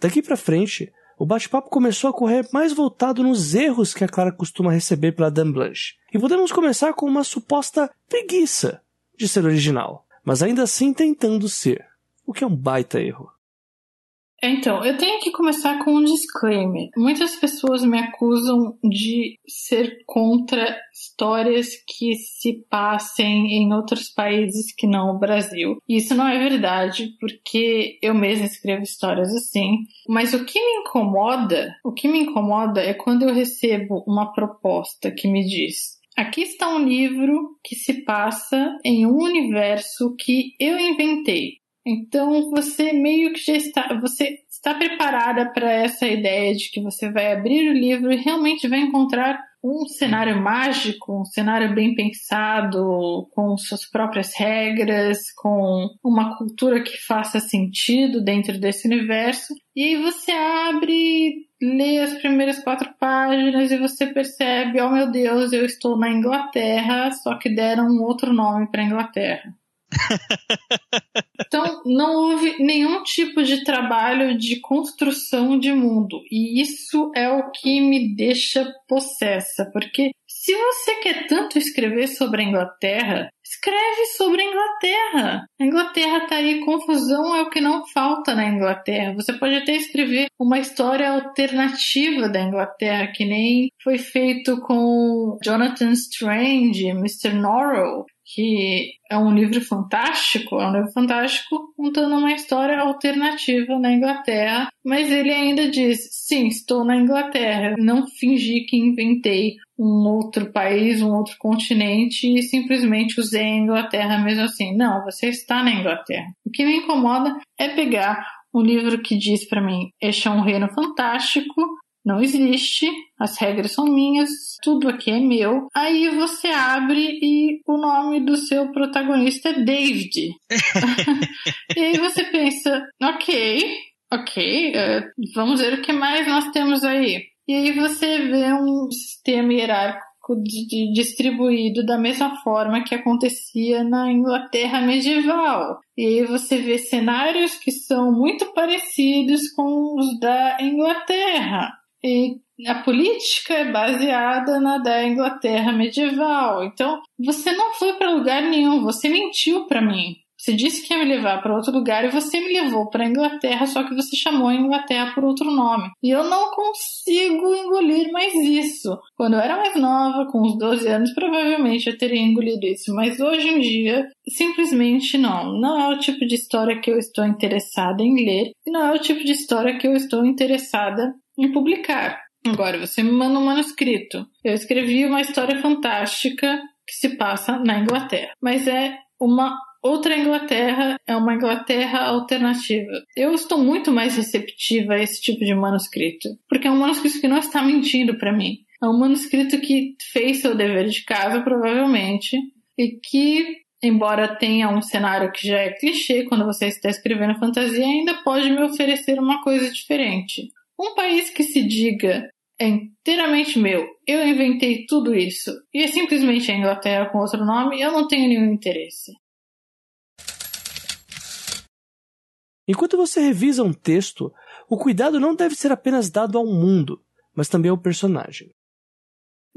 Daqui para frente, o bate-papo começou a correr mais voltado nos erros que a Clara costuma receber pela Dame Blanche. E podemos começar com uma suposta preguiça de ser original, mas ainda assim tentando ser, o que é um baita erro. Então, eu tenho que começar com um disclaimer. Muitas pessoas me acusam de ser contra histórias que se passem em outros países que não o Brasil. Isso não é verdade, porque eu mesma escrevo histórias assim. Mas o que me incomoda, o que me incomoda é quando eu recebo uma proposta que me diz Aqui está um livro que se passa em um universo que eu inventei. Então você meio que já está, você está preparada para essa ideia de que você vai abrir o livro e realmente vai encontrar um cenário mágico, um cenário bem pensado, com suas próprias regras, com uma cultura que faça sentido dentro desse universo. E aí você abre, lê as primeiras quatro páginas e você percebe, oh meu Deus, eu estou na Inglaterra, só que deram um outro nome para Inglaterra. Então, não houve nenhum tipo de trabalho de construção de mundo. E isso é o que me deixa possessa, porque se você quer tanto escrever sobre a Inglaterra, escreve sobre a Inglaterra. A Inglaterra tá aí, confusão é o que não falta na Inglaterra. Você pode até escrever uma história alternativa da Inglaterra, que nem foi feito com Jonathan Strange, Mr. Norrell, que é um livro fantástico, é um livro fantástico contando uma história alternativa na Inglaterra, mas ele ainda diz: sim, estou na Inglaterra. Não fingi que inventei um outro país, um outro continente e simplesmente usei a Inglaterra mesmo assim. Não, você está na Inglaterra. O que me incomoda é pegar um livro que diz para mim: este é um reino fantástico, não existe, as regras são minhas, tudo aqui é meu. Aí você abre e o nome do seu protagonista é David. e aí você pensa, ok, ok, uh, vamos ver o que mais nós temos aí. E aí você vê um sistema hierárquico distribuído da mesma forma que acontecia na Inglaterra medieval. E aí você vê cenários que são muito parecidos com os da Inglaterra. E a política é baseada na da Inglaterra medieval. Então, você não foi para lugar nenhum, você mentiu para mim. Você disse que ia me levar para outro lugar e você me levou para a Inglaterra, só que você chamou a Inglaterra por outro nome. E eu não consigo engolir mais isso. Quando eu era mais nova, com uns 12 anos, provavelmente eu teria engolido isso, mas hoje em dia, simplesmente não. Não é o tipo de história que eu estou interessada em ler e não é o tipo de história que eu estou interessada em publicar. Agora, você me manda um manuscrito. Eu escrevi uma história fantástica que se passa na Inglaterra, mas é uma Outra Inglaterra é uma Inglaterra alternativa. Eu estou muito mais receptiva a esse tipo de manuscrito, porque é um manuscrito que não está mentindo para mim. É um manuscrito que fez seu dever de casa, provavelmente, e que, embora tenha um cenário que já é clichê quando você está escrevendo fantasia, ainda pode me oferecer uma coisa diferente. Um país que se diga é inteiramente meu, eu inventei tudo isso, e é simplesmente a Inglaterra com outro nome, eu não tenho nenhum interesse. Enquanto você revisa um texto, o cuidado não deve ser apenas dado ao mundo, mas também ao personagem.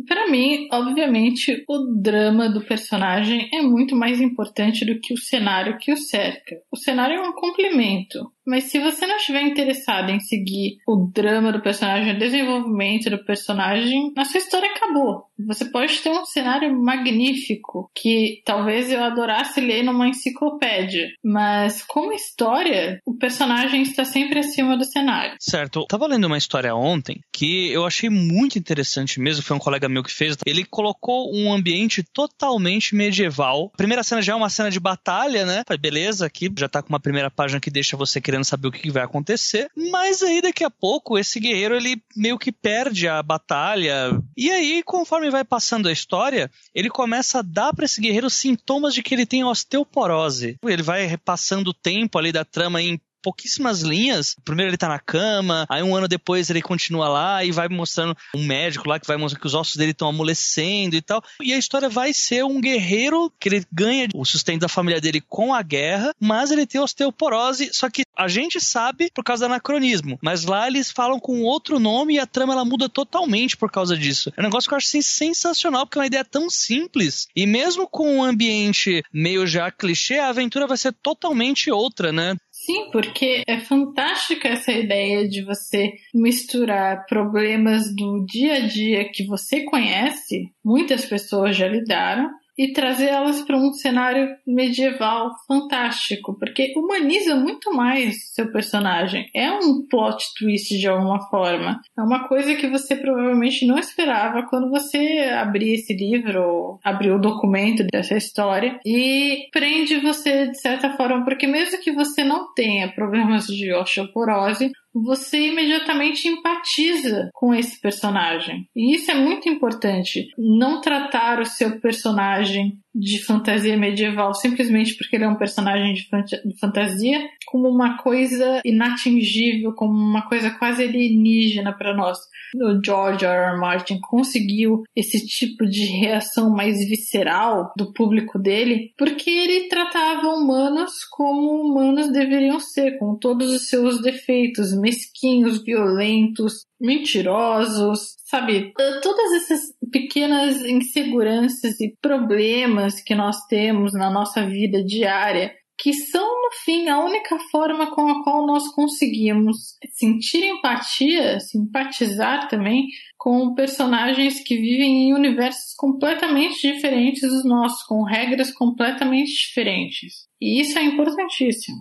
Para mim, obviamente, o drama do personagem é muito mais importante do que o cenário que o cerca. O cenário é um complemento, mas se você não estiver interessado em seguir o drama do personagem, o desenvolvimento do personagem, a sua história acabou. Você pode ter um cenário magnífico que talvez eu adorasse ler numa enciclopédia, mas como história, o personagem está sempre acima do cenário. Certo. Eu tava lendo uma história ontem que eu achei muito interessante mesmo, foi um colega meu que fez. Ele colocou um ambiente totalmente medieval. A primeira cena já é uma cena de batalha, né? Beleza, aqui já tá com uma primeira página que deixa você querendo saber o que vai acontecer. Mas aí daqui a pouco esse guerreiro ele meio que perde a batalha. E aí, conforme vai passando a história, ele começa a dar para esse guerreiro sintomas de que ele tem osteoporose. Ele vai repassando o tempo ali da trama em pouquíssimas linhas. Primeiro ele tá na cama, aí um ano depois ele continua lá e vai mostrando um médico lá que vai mostrar que os ossos dele estão amolecendo e tal. E a história vai ser um guerreiro que ele ganha o sustento da família dele com a guerra, mas ele tem osteoporose, só que a gente sabe por causa do anacronismo, mas lá eles falam com outro nome e a trama ela muda totalmente por causa disso. É um negócio que eu acho assim, sensacional, porque é uma ideia tão simples e mesmo com um ambiente meio já clichê, a aventura vai ser totalmente outra, né? Sim, porque é fantástica essa ideia de você misturar problemas do dia a dia que você conhece, muitas pessoas já lidaram, e trazer elas para um cenário medieval fantástico, porque humaniza muito mais seu personagem. É um plot twist de alguma forma. É uma coisa que você provavelmente não esperava quando você abrir esse livro, abrir o documento dessa história e prende você de certa forma, porque mesmo que você não tenha problemas de osteoporose, você imediatamente empatiza com esse personagem. E isso é muito importante. Não tratar o seu personagem de fantasia medieval simplesmente porque ele é um personagem de, de fantasia como uma coisa inatingível, como uma coisa quase alienígena para nós. O George R. R. Martin conseguiu esse tipo de reação mais visceral do público dele porque ele tratava humanos como humanos deveriam ser, com todos os seus defeitos, mesquinhos, violentos, mentirosos, sabe? Todas essas pequenas inseguranças e problemas que nós temos na nossa vida diária que são, no fim, a única forma com a qual nós conseguimos sentir empatia, simpatizar também com personagens que vivem em universos completamente diferentes dos nossos, com regras completamente diferentes. E isso é importantíssimo.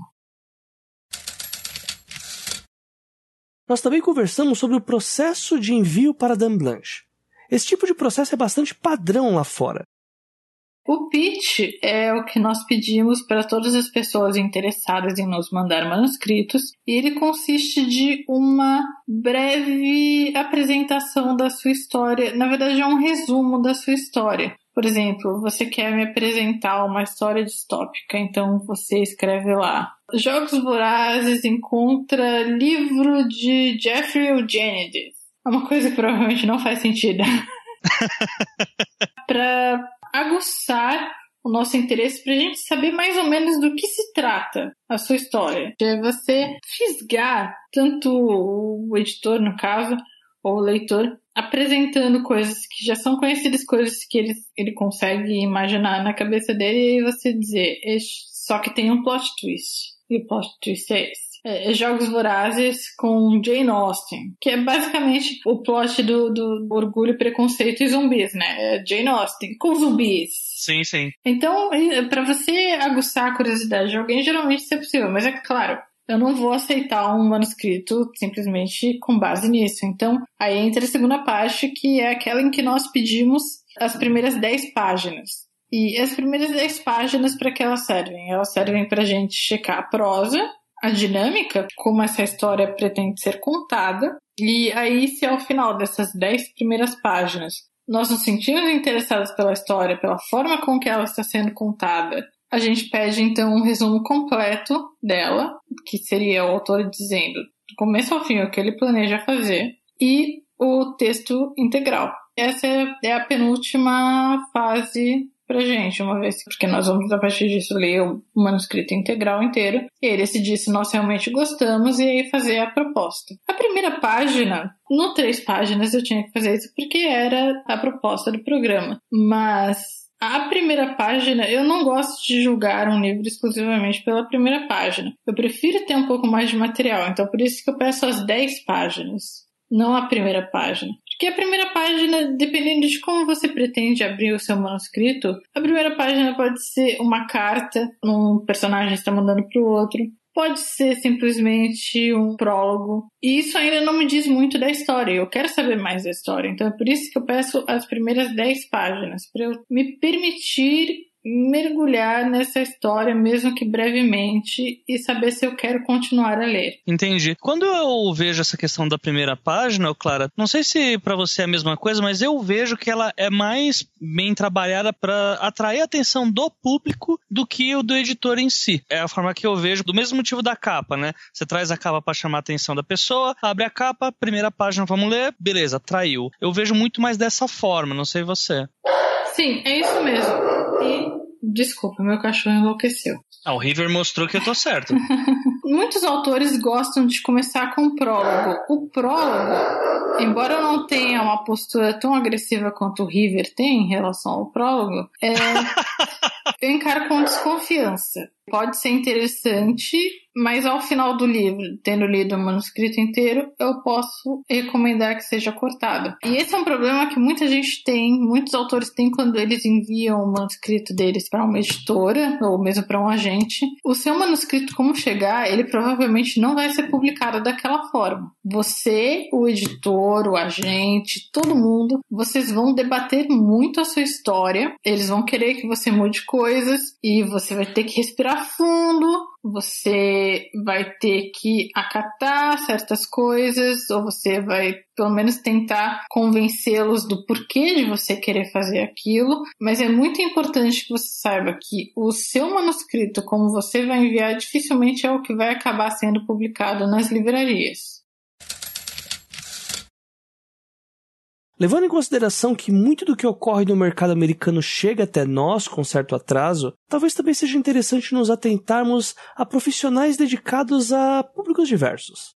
Nós também conversamos sobre o processo de envio para Dame Blanche. Esse tipo de processo é bastante padrão lá fora. O pitch é o que nós pedimos para todas as pessoas interessadas em nos mandar manuscritos e ele consiste de uma breve apresentação da sua história. Na verdade, é um resumo da sua história. Por exemplo, você quer me apresentar uma história distópica, então você escreve lá. Jogos Vorazes encontra livro de Jeffrey Eugenides. É uma coisa que provavelmente não faz sentido. para aguçar o nosso interesse para a gente saber mais ou menos do que se trata a sua história. É você fisgar tanto o editor, no caso, ou o leitor, apresentando coisas que já são conhecidas, coisas que ele, ele consegue imaginar na cabeça dele, e você dizer, só que tem um plot twist. E o plot twist é esse. É, é, Jogos Vorazes com Jane Austen, que é basicamente o plot do, do Orgulho, Preconceito e Zumbis, né? É Jane Austen com zumbis. Sim, sim. Então, para você aguçar a curiosidade de alguém, geralmente isso é possível, mas é claro, eu não vou aceitar um manuscrito simplesmente com base nisso. Então, aí entra a segunda parte, que é aquela em que nós pedimos as primeiras 10 páginas. E as primeiras 10 páginas, para que elas servem? Elas servem para a gente checar a prosa, a dinâmica, como essa história pretende ser contada. E aí, se ao final dessas 10 primeiras páginas nós nos sentimos interessados pela história, pela forma com que ela está sendo contada, a gente pede então um resumo completo dela, que seria o autor dizendo do começo ao fim o que ele planeja fazer, e o texto integral. Essa é a penúltima fase pra gente, uma vez, porque nós vamos a partir disso ler o manuscrito integral inteiro e decidir se nós realmente gostamos e aí fazer a proposta. A primeira página, no três páginas eu tinha que fazer isso porque era a proposta do programa, mas a primeira página, eu não gosto de julgar um livro exclusivamente pela primeira página. Eu prefiro ter um pouco mais de material, então por isso que eu peço as 10 páginas, não a primeira página. Porque a primeira página, dependendo de como você pretende abrir o seu manuscrito, a primeira página pode ser uma carta, um personagem está mandando para o outro, pode ser simplesmente um prólogo. E isso ainda não me diz muito da história. Eu quero saber mais da história. Então é por isso que eu peço as primeiras 10 páginas, para eu me permitir mergulhar nessa história, mesmo que brevemente, e saber se eu quero continuar a ler. Entendi. Quando eu vejo essa questão da primeira página, Clara, não sei se para você é a mesma coisa, mas eu vejo que ela é mais bem trabalhada para atrair a atenção do público do que o do editor em si. É a forma que eu vejo, do mesmo motivo da capa, né? Você traz a capa para chamar a atenção da pessoa, abre a capa, primeira página, vamos ler, beleza, atraiu. Eu vejo muito mais dessa forma, não sei você. Sim, é isso mesmo. Desculpa, meu cachorro enlouqueceu. Ah, o River mostrou que eu tô certo. Muitos autores gostam de começar com o prólogo. O prólogo, embora eu não tenha uma postura tão agressiva quanto o River tem em relação ao prólogo, é... eu encaro com desconfiança. Pode ser interessante, mas ao final do livro, tendo lido o manuscrito inteiro, eu posso recomendar que seja cortado. E esse é um problema que muita gente tem, muitos autores têm quando eles enviam o manuscrito deles para uma editora ou mesmo para um agente. O seu manuscrito, como chegar, ele provavelmente não vai ser publicado daquela forma. Você, o editor, o agente, todo mundo, vocês vão debater muito a sua história, eles vão querer que você mude coisas e você vai ter que respirar fundo, você vai ter que acatar certas coisas, ou você vai pelo menos tentar convencê-los do porquê de você querer fazer aquilo, mas é muito importante que você saiba que o seu manuscrito, como você vai enviar, dificilmente é o que vai acabar sendo publicado nas livrarias. Levando em consideração que muito do que ocorre no mercado americano chega até nós com certo atraso, talvez também seja interessante nos atentarmos a profissionais dedicados a públicos diversos.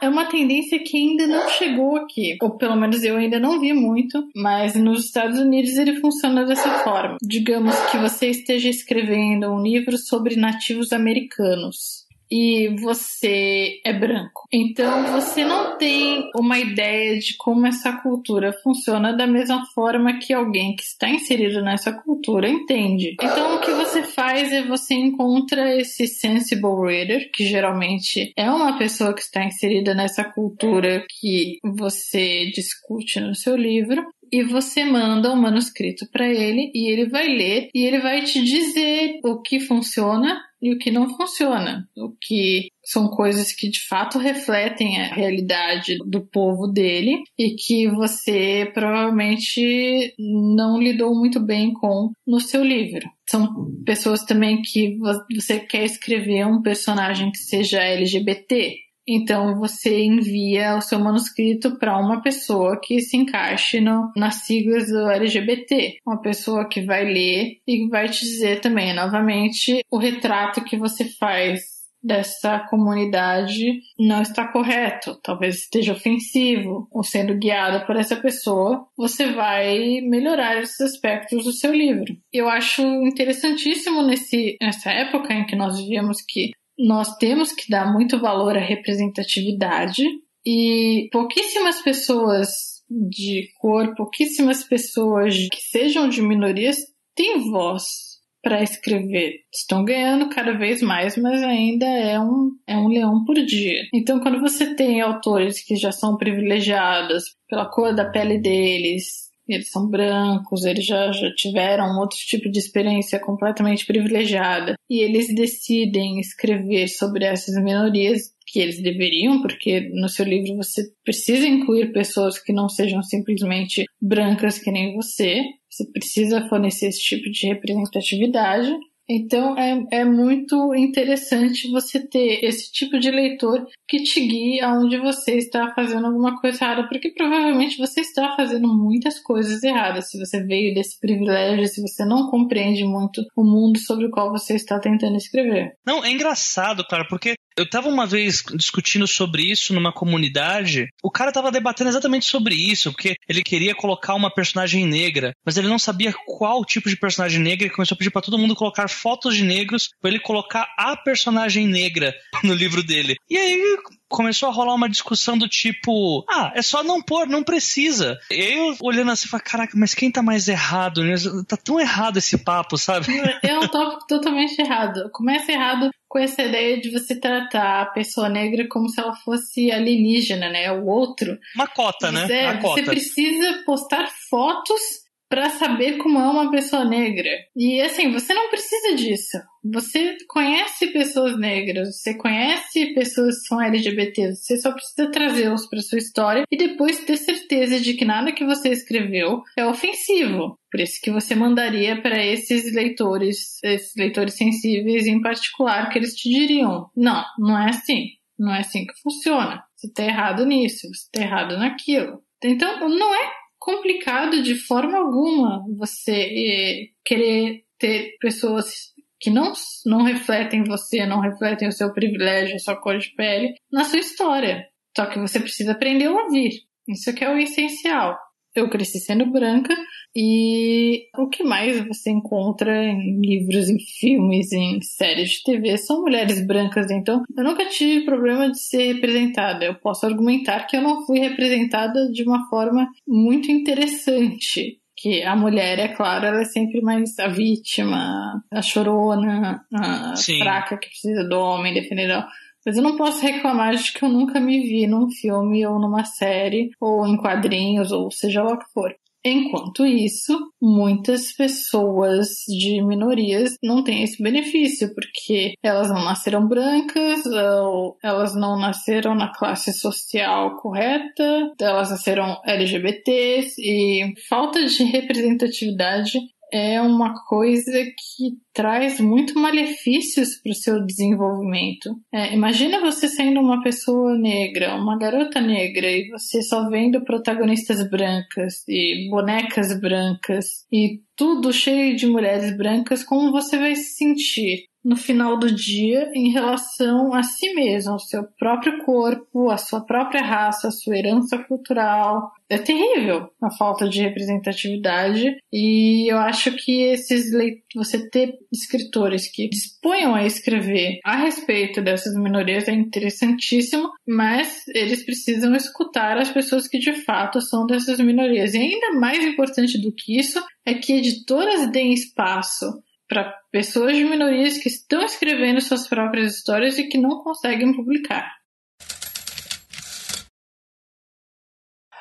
É uma tendência que ainda não chegou aqui, ou pelo menos eu ainda não vi muito, mas nos Estados Unidos ele funciona dessa forma. Digamos que você esteja escrevendo um livro sobre nativos americanos e você é branco. Então você não tem uma ideia de como essa cultura funciona da mesma forma que alguém que está inserido nessa cultura entende. Então o que você faz é você encontra esse sensible reader, que geralmente é uma pessoa que está inserida nessa cultura que você discute no seu livro, e você manda o um manuscrito para ele e ele vai ler e ele vai te dizer o que funciona e o que não funciona, o que são coisas que de fato refletem a realidade do povo dele e que você provavelmente não lidou muito bem com no seu livro. São pessoas também que você quer escrever um personagem que seja LGBT, então você envia o seu manuscrito para uma pessoa que se encaixe no, nas siglas do LGBT, uma pessoa que vai ler e vai te dizer também, novamente, o retrato que você faz dessa comunidade não está correto, talvez esteja ofensivo, ou sendo guiado por essa pessoa, você vai melhorar esses aspectos do seu livro. Eu acho interessantíssimo nesse, nessa época em que nós vivemos que nós temos que dar muito valor à representatividade e pouquíssimas pessoas de cor, pouquíssimas pessoas que sejam de minorias têm voz para escrever. Estão ganhando cada vez mais, mas ainda é um, é um leão por dia. Então, quando você tem autores que já são privilegiados pela cor da pele deles, eles são brancos, eles já, já tiveram outro tipo de experiência completamente privilegiada e eles decidem escrever sobre essas minorias que eles deveriam, porque no seu livro você precisa incluir pessoas que não sejam simplesmente brancas que nem você, você precisa fornecer esse tipo de representatividade. Então é, é muito interessante você ter esse tipo de leitor que te guie aonde você está fazendo alguma coisa errada, porque provavelmente você está fazendo muitas coisas erradas. Se você veio desse privilégio, se você não compreende muito o mundo sobre o qual você está tentando escrever. Não, é engraçado, cara, porque eu tava uma vez discutindo sobre isso numa comunidade. O cara tava debatendo exatamente sobre isso, porque ele queria colocar uma personagem negra, mas ele não sabia qual tipo de personagem negra e começou a pedir para todo mundo colocar fotos de negros para ele colocar a personagem negra no livro dele. E aí começou a rolar uma discussão do tipo: ah, é só não pôr, não precisa. E eu olhando assim, falei: caraca, mas quem tá mais errado? Tá tão errado esse papo, sabe? É um tópico totalmente errado. Começa errado com essa ideia de você tratar a pessoa negra como se ela fosse alienígena, né? O outro. Uma cota, né? É, você cota. precisa postar fotos para saber como é uma pessoa negra. E assim, você não precisa disso. Você conhece pessoas negras, você conhece pessoas que são LGBT, você só precisa trazê-los para sua história e depois ter certeza de que nada que você escreveu é ofensivo. Por isso que você mandaria para esses leitores, esses leitores sensíveis em particular, que eles te diriam: não, não é assim. Não é assim que funciona. Você está errado nisso, você está errado naquilo. Então, não é complicado de forma alguma você eh, querer ter pessoas que não, não refletem você, não refletem o seu privilégio, a sua cor de pele na sua história. Só que você precisa aprender a ouvir. Isso que é o essencial. Eu cresci sendo branca e o que mais você encontra em livros, em filmes, em séries de TV são mulheres brancas. Então, eu nunca tive problema de ser representada. Eu posso argumentar que eu não fui representada de uma forma muito interessante que a mulher, é claro, ela é sempre mais a vítima, a chorona, a Sim. fraca que precisa do homem defendendo. Mas eu não posso reclamar de que eu nunca me vi num filme ou numa série, ou em quadrinhos, ou seja lá o que for. Enquanto isso, muitas pessoas de minorias não têm esse benefício, porque elas não nasceram brancas, ou elas não nasceram na classe social correta, elas nasceram LGBTs, e falta de representatividade é uma coisa que traz muito malefícios para o seu desenvolvimento. É, imagina você sendo uma pessoa negra, uma garota negra, e você só vendo protagonistas brancas e bonecas brancas e tudo cheio de mulheres brancas, como você vai se sentir? No final do dia em relação a si mesmo, ao seu próprio corpo, à sua própria raça, à sua herança cultural. É terrível a falta de representatividade e eu acho que esses você ter escritores que disponham a escrever a respeito dessas minorias é interessantíssimo, mas eles precisam escutar as pessoas que de fato são dessas minorias. E ainda mais importante do que isso é que editoras deem espaço para pessoas de minorias que estão escrevendo suas próprias histórias e que não conseguem publicar.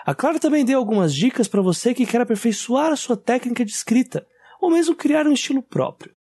A Clara também deu algumas dicas para você que quer aperfeiçoar a sua técnica de escrita, ou mesmo criar um estilo próprio.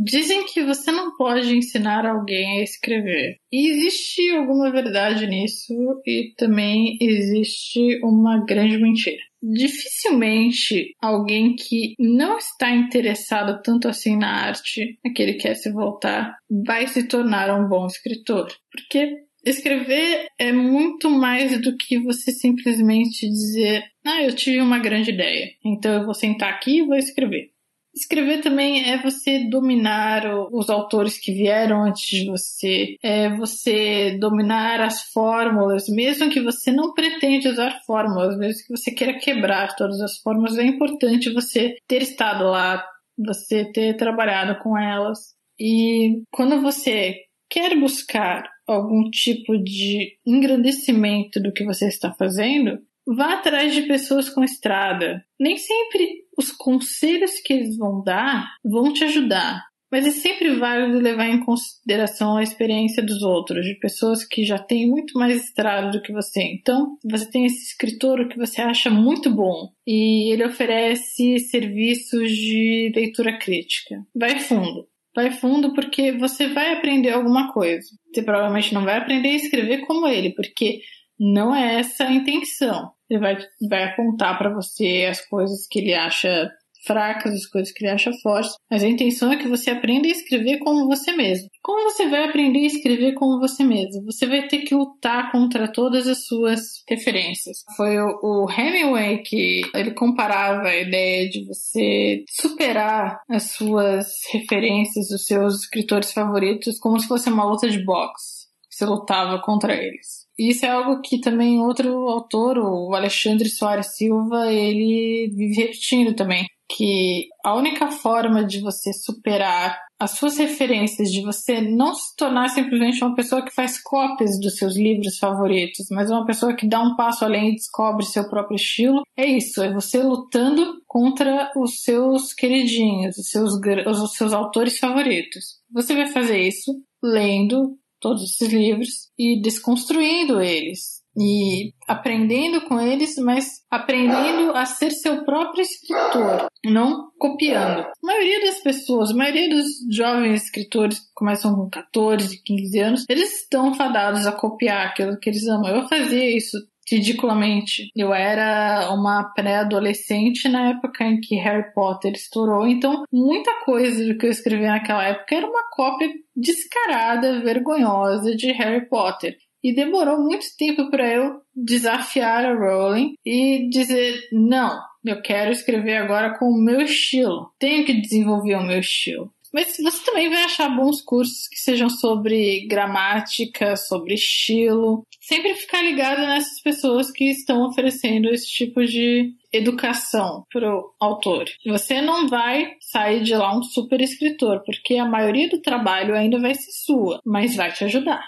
Dizem que você não pode ensinar alguém a escrever. E existe alguma verdade nisso, e também existe uma grande mentira. Dificilmente alguém que não está interessado tanto assim na arte, a que quer se voltar, vai se tornar um bom escritor. Porque escrever é muito mais do que você simplesmente dizer: Ah, eu tive uma grande ideia, então eu vou sentar aqui e vou escrever. Escrever também é você dominar os autores que vieram antes de você, é você dominar as fórmulas, mesmo que você não pretende usar fórmulas, mesmo que você queira quebrar todas as fórmulas, é importante você ter estado lá, você ter trabalhado com elas. E quando você quer buscar algum tipo de engrandecimento do que você está fazendo, vá atrás de pessoas com estrada. Nem sempre os conselhos que eles vão dar vão te ajudar. Mas é sempre válido levar em consideração a experiência dos outros, de pessoas que já têm muito mais estrada do que você. Então, você tem esse escritor que você acha muito bom e ele oferece serviços de leitura crítica. Vai fundo. Vai fundo porque você vai aprender alguma coisa. Você provavelmente não vai aprender a escrever como ele, porque não é essa a intenção. Ele vai, vai apontar para você as coisas que ele acha fracas, as coisas que ele acha fortes, mas a intenção é que você aprenda a escrever como você mesmo. Como você vai aprender a escrever como você mesmo? Você vai ter que lutar contra todas as suas referências. Foi o, o Hemingway que ele comparava a ideia de você superar as suas referências, os seus escritores favoritos, como se fosse uma luta de boxe. Você lutava contra eles. Isso é algo que também outro autor, o Alexandre Soares Silva, ele vive repetindo também. Que a única forma de você superar as suas referências, de você não se tornar simplesmente uma pessoa que faz cópias dos seus livros favoritos, mas uma pessoa que dá um passo além e descobre seu próprio estilo, é isso, é você lutando contra os seus queridinhos, os seus, os seus autores favoritos. Você vai fazer isso lendo todos esses livros e desconstruindo eles e aprendendo com eles, mas aprendendo a ser seu próprio escritor, não copiando. A maioria das pessoas, a maioria dos jovens escritores que começam com 14, 15 anos, eles estão fadados a copiar aquilo que eles amam. Eu fazia isso ridiculamente. Eu era uma pré-adolescente na época em que Harry Potter estourou, então muita coisa do que eu escrevi naquela época era uma cópia descarada, vergonhosa de Harry Potter. E demorou muito tempo para eu desafiar a Rowling e dizer: não, eu quero escrever agora com o meu estilo. Tenho que desenvolver o meu estilo. Mas você também vai achar bons cursos que sejam sobre gramática, sobre estilo. Sempre ficar ligado nessas pessoas que estão oferecendo esse tipo de educação pro autor. Você não vai sair de lá um super escritor, porque a maioria do trabalho ainda vai ser sua, mas vai te ajudar.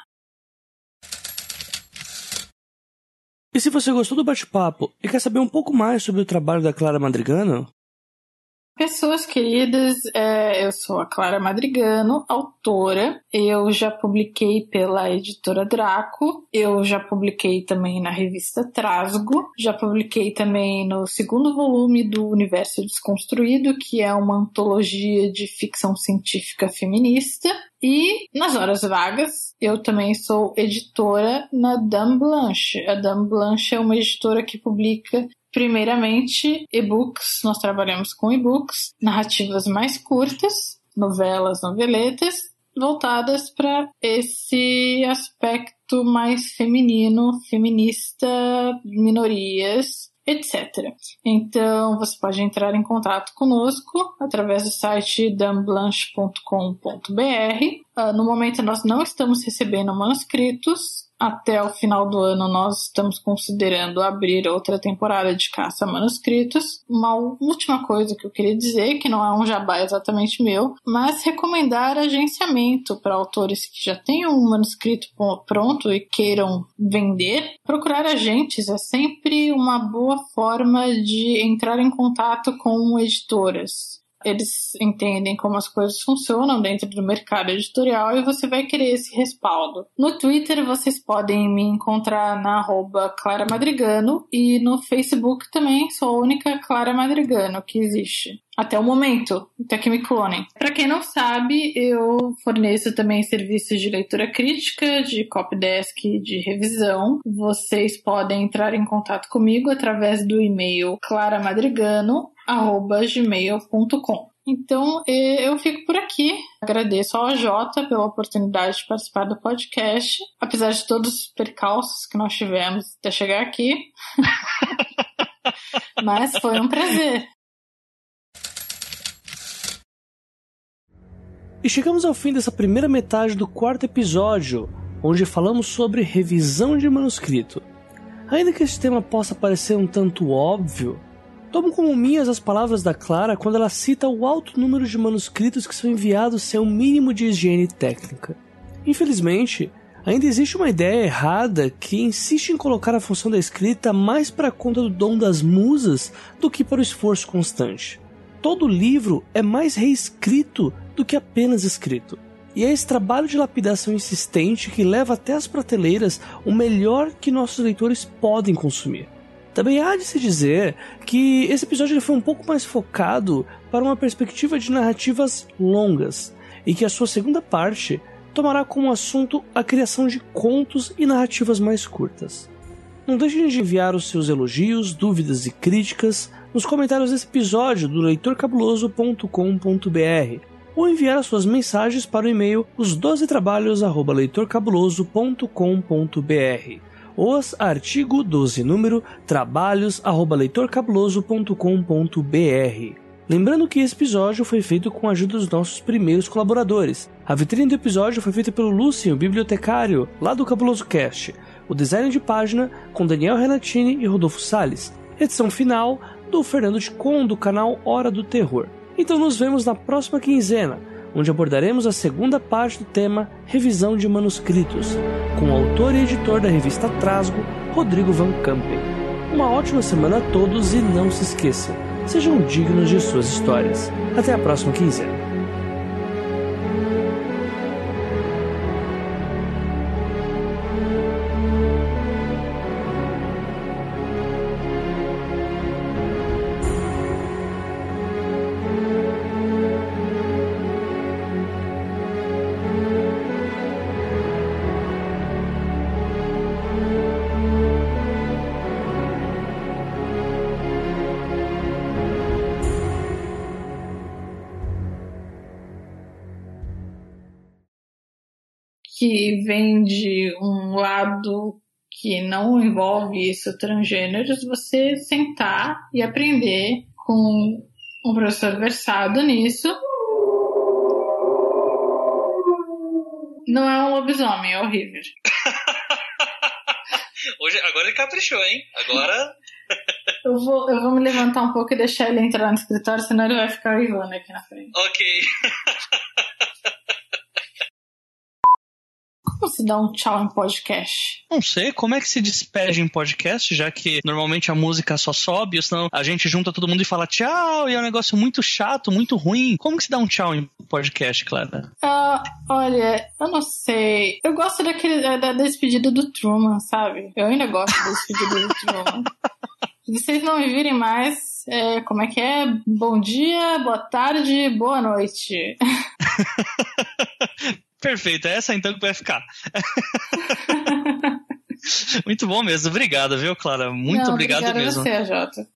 E se você gostou do bate-papo e quer saber um pouco mais sobre o trabalho da Clara Madrigano, Pessoas queridas, é, eu sou a Clara Madrigano, autora. Eu já publiquei pela editora Draco, eu já publiquei também na revista Trasgo, já publiquei também no segundo volume do Universo Desconstruído, que é uma antologia de ficção científica feminista. E nas horas vagas, eu também sou editora na Dame Blanche. A Dame Blanche é uma editora que publica Primeiramente, e-books, nós trabalhamos com e-books, narrativas mais curtas, novelas, noveletas, voltadas para esse aspecto mais feminino, feminista, minorias, etc. Então, você pode entrar em contato conosco através do site damblanche.com.br. Ah, no momento, nós não estamos recebendo manuscritos, até o final do ano nós estamos considerando abrir outra temporada de caça a manuscritos. Uma última coisa que eu queria dizer, que não é um jabá exatamente meu, mas recomendar agenciamento para autores que já tenham um manuscrito pronto e queiram vender. Procurar agentes é sempre uma boa forma de entrar em contato com editoras Eles entendem como as coisas funcionam dentro do mercado editorial e você vai querer esse respaldo. No Twitter vocês podem me encontrar na arroba Clara Madrigano e no Facebook também sou a única Clara Madrigano que existe. Até o momento, até que me clonem. Para quem não sabe, eu forneço também serviços de leitura crítica, de copydesk, de revisão. Vocês podem entrar em contato comigo através do e-mail claramadrigano@gmail.com. Então eu fico por aqui. Agradeço ao Jota pela oportunidade de participar do podcast, apesar de todos os percalços que nós tivemos até chegar aqui. Mas foi um prazer. E chegamos ao fim dessa primeira metade do quarto episódio, onde falamos sobre revisão de manuscrito. Ainda que esse tema possa parecer um tanto óbvio, tomo como minhas as palavras da Clara quando ela cita o alto número de manuscritos que são enviados sem o mínimo de higiene técnica. Infelizmente, ainda existe uma ideia errada que insiste em colocar a função da escrita mais para conta do dom das musas do que para o esforço constante. Todo livro é mais reescrito do que apenas escrito. E é esse trabalho de lapidação insistente que leva até as prateleiras o melhor que nossos leitores podem consumir. Também há de se dizer que esse episódio foi um pouco mais focado para uma perspectiva de narrativas longas, e que a sua segunda parte tomará como assunto a criação de contos e narrativas mais curtas. Não deixem de enviar os seus elogios, dúvidas e críticas nos comentários desse episódio do leitorcabuloso.com.br ou enviar as suas mensagens para o e-mail os 12 trabalhos@leitorcabuloso.com.br. Os artigo 12 número trabalhos@leitorcabuloso.com.br. Lembrando que esse episódio foi feito com a ajuda dos nossos primeiros colaboradores. A vitrine do episódio foi feita pelo Lúcio, bibliotecário, lá do Cabuloso Cast. O design de página com Daniel Renatini e Rodolfo Sales. Edição final do Fernando de Con do canal Hora do Terror. Então nos vemos na próxima quinzena, onde abordaremos a segunda parte do tema Revisão de Manuscritos, com o autor e editor da revista Trasgo, Rodrigo Van Campen. Uma ótima semana a todos e não se esqueçam, sejam dignos de suas histórias. Até a próxima quinzena. Que vem de um lado que não envolve isso transgêneros, você sentar e aprender com um professor versado nisso. Não é um lobisomem, é horrível. Hoje, agora ele caprichou, hein? Agora. eu, vou, eu vou me levantar um pouco e deixar ele entrar no escritório, senão ele vai ficar ivando aqui na frente. Ok. Como se dá um tchau em podcast? Não sei, como é que se despede em podcast, já que normalmente a música só sobe, ou senão a gente junta todo mundo e fala tchau, e é um negócio muito chato, muito ruim. Como que se dá um tchau em podcast, Clara? Uh, olha, eu não sei. Eu gosto daquele, da, despedida do Truman, sabe? Eu ainda gosto da despedida do Truman. Se vocês não me virem mais, é, como é que é? Bom dia, boa tarde, boa noite. Perfeito, é essa então que vai ficar. Muito bom mesmo, obrigado, viu, Clara? Muito Não, obrigado mesmo. Você, Jota.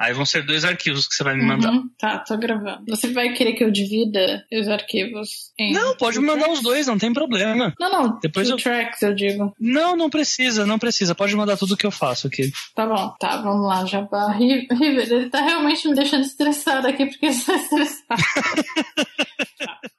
Aí vão ser dois arquivos que você vai me mandar. Uhum, tá, tô gravando. Você vai querer que eu divida os arquivos em. Não, pode me mandar tracks? os dois, não tem problema. Não, não. Depois eu- tracks, eu digo. Não, não precisa, não precisa. Pode mandar tudo que eu faço aqui. Tá bom, tá, vamos lá, Jabá. River, ele tá realmente me deixando estressada aqui porque eu estou estressada.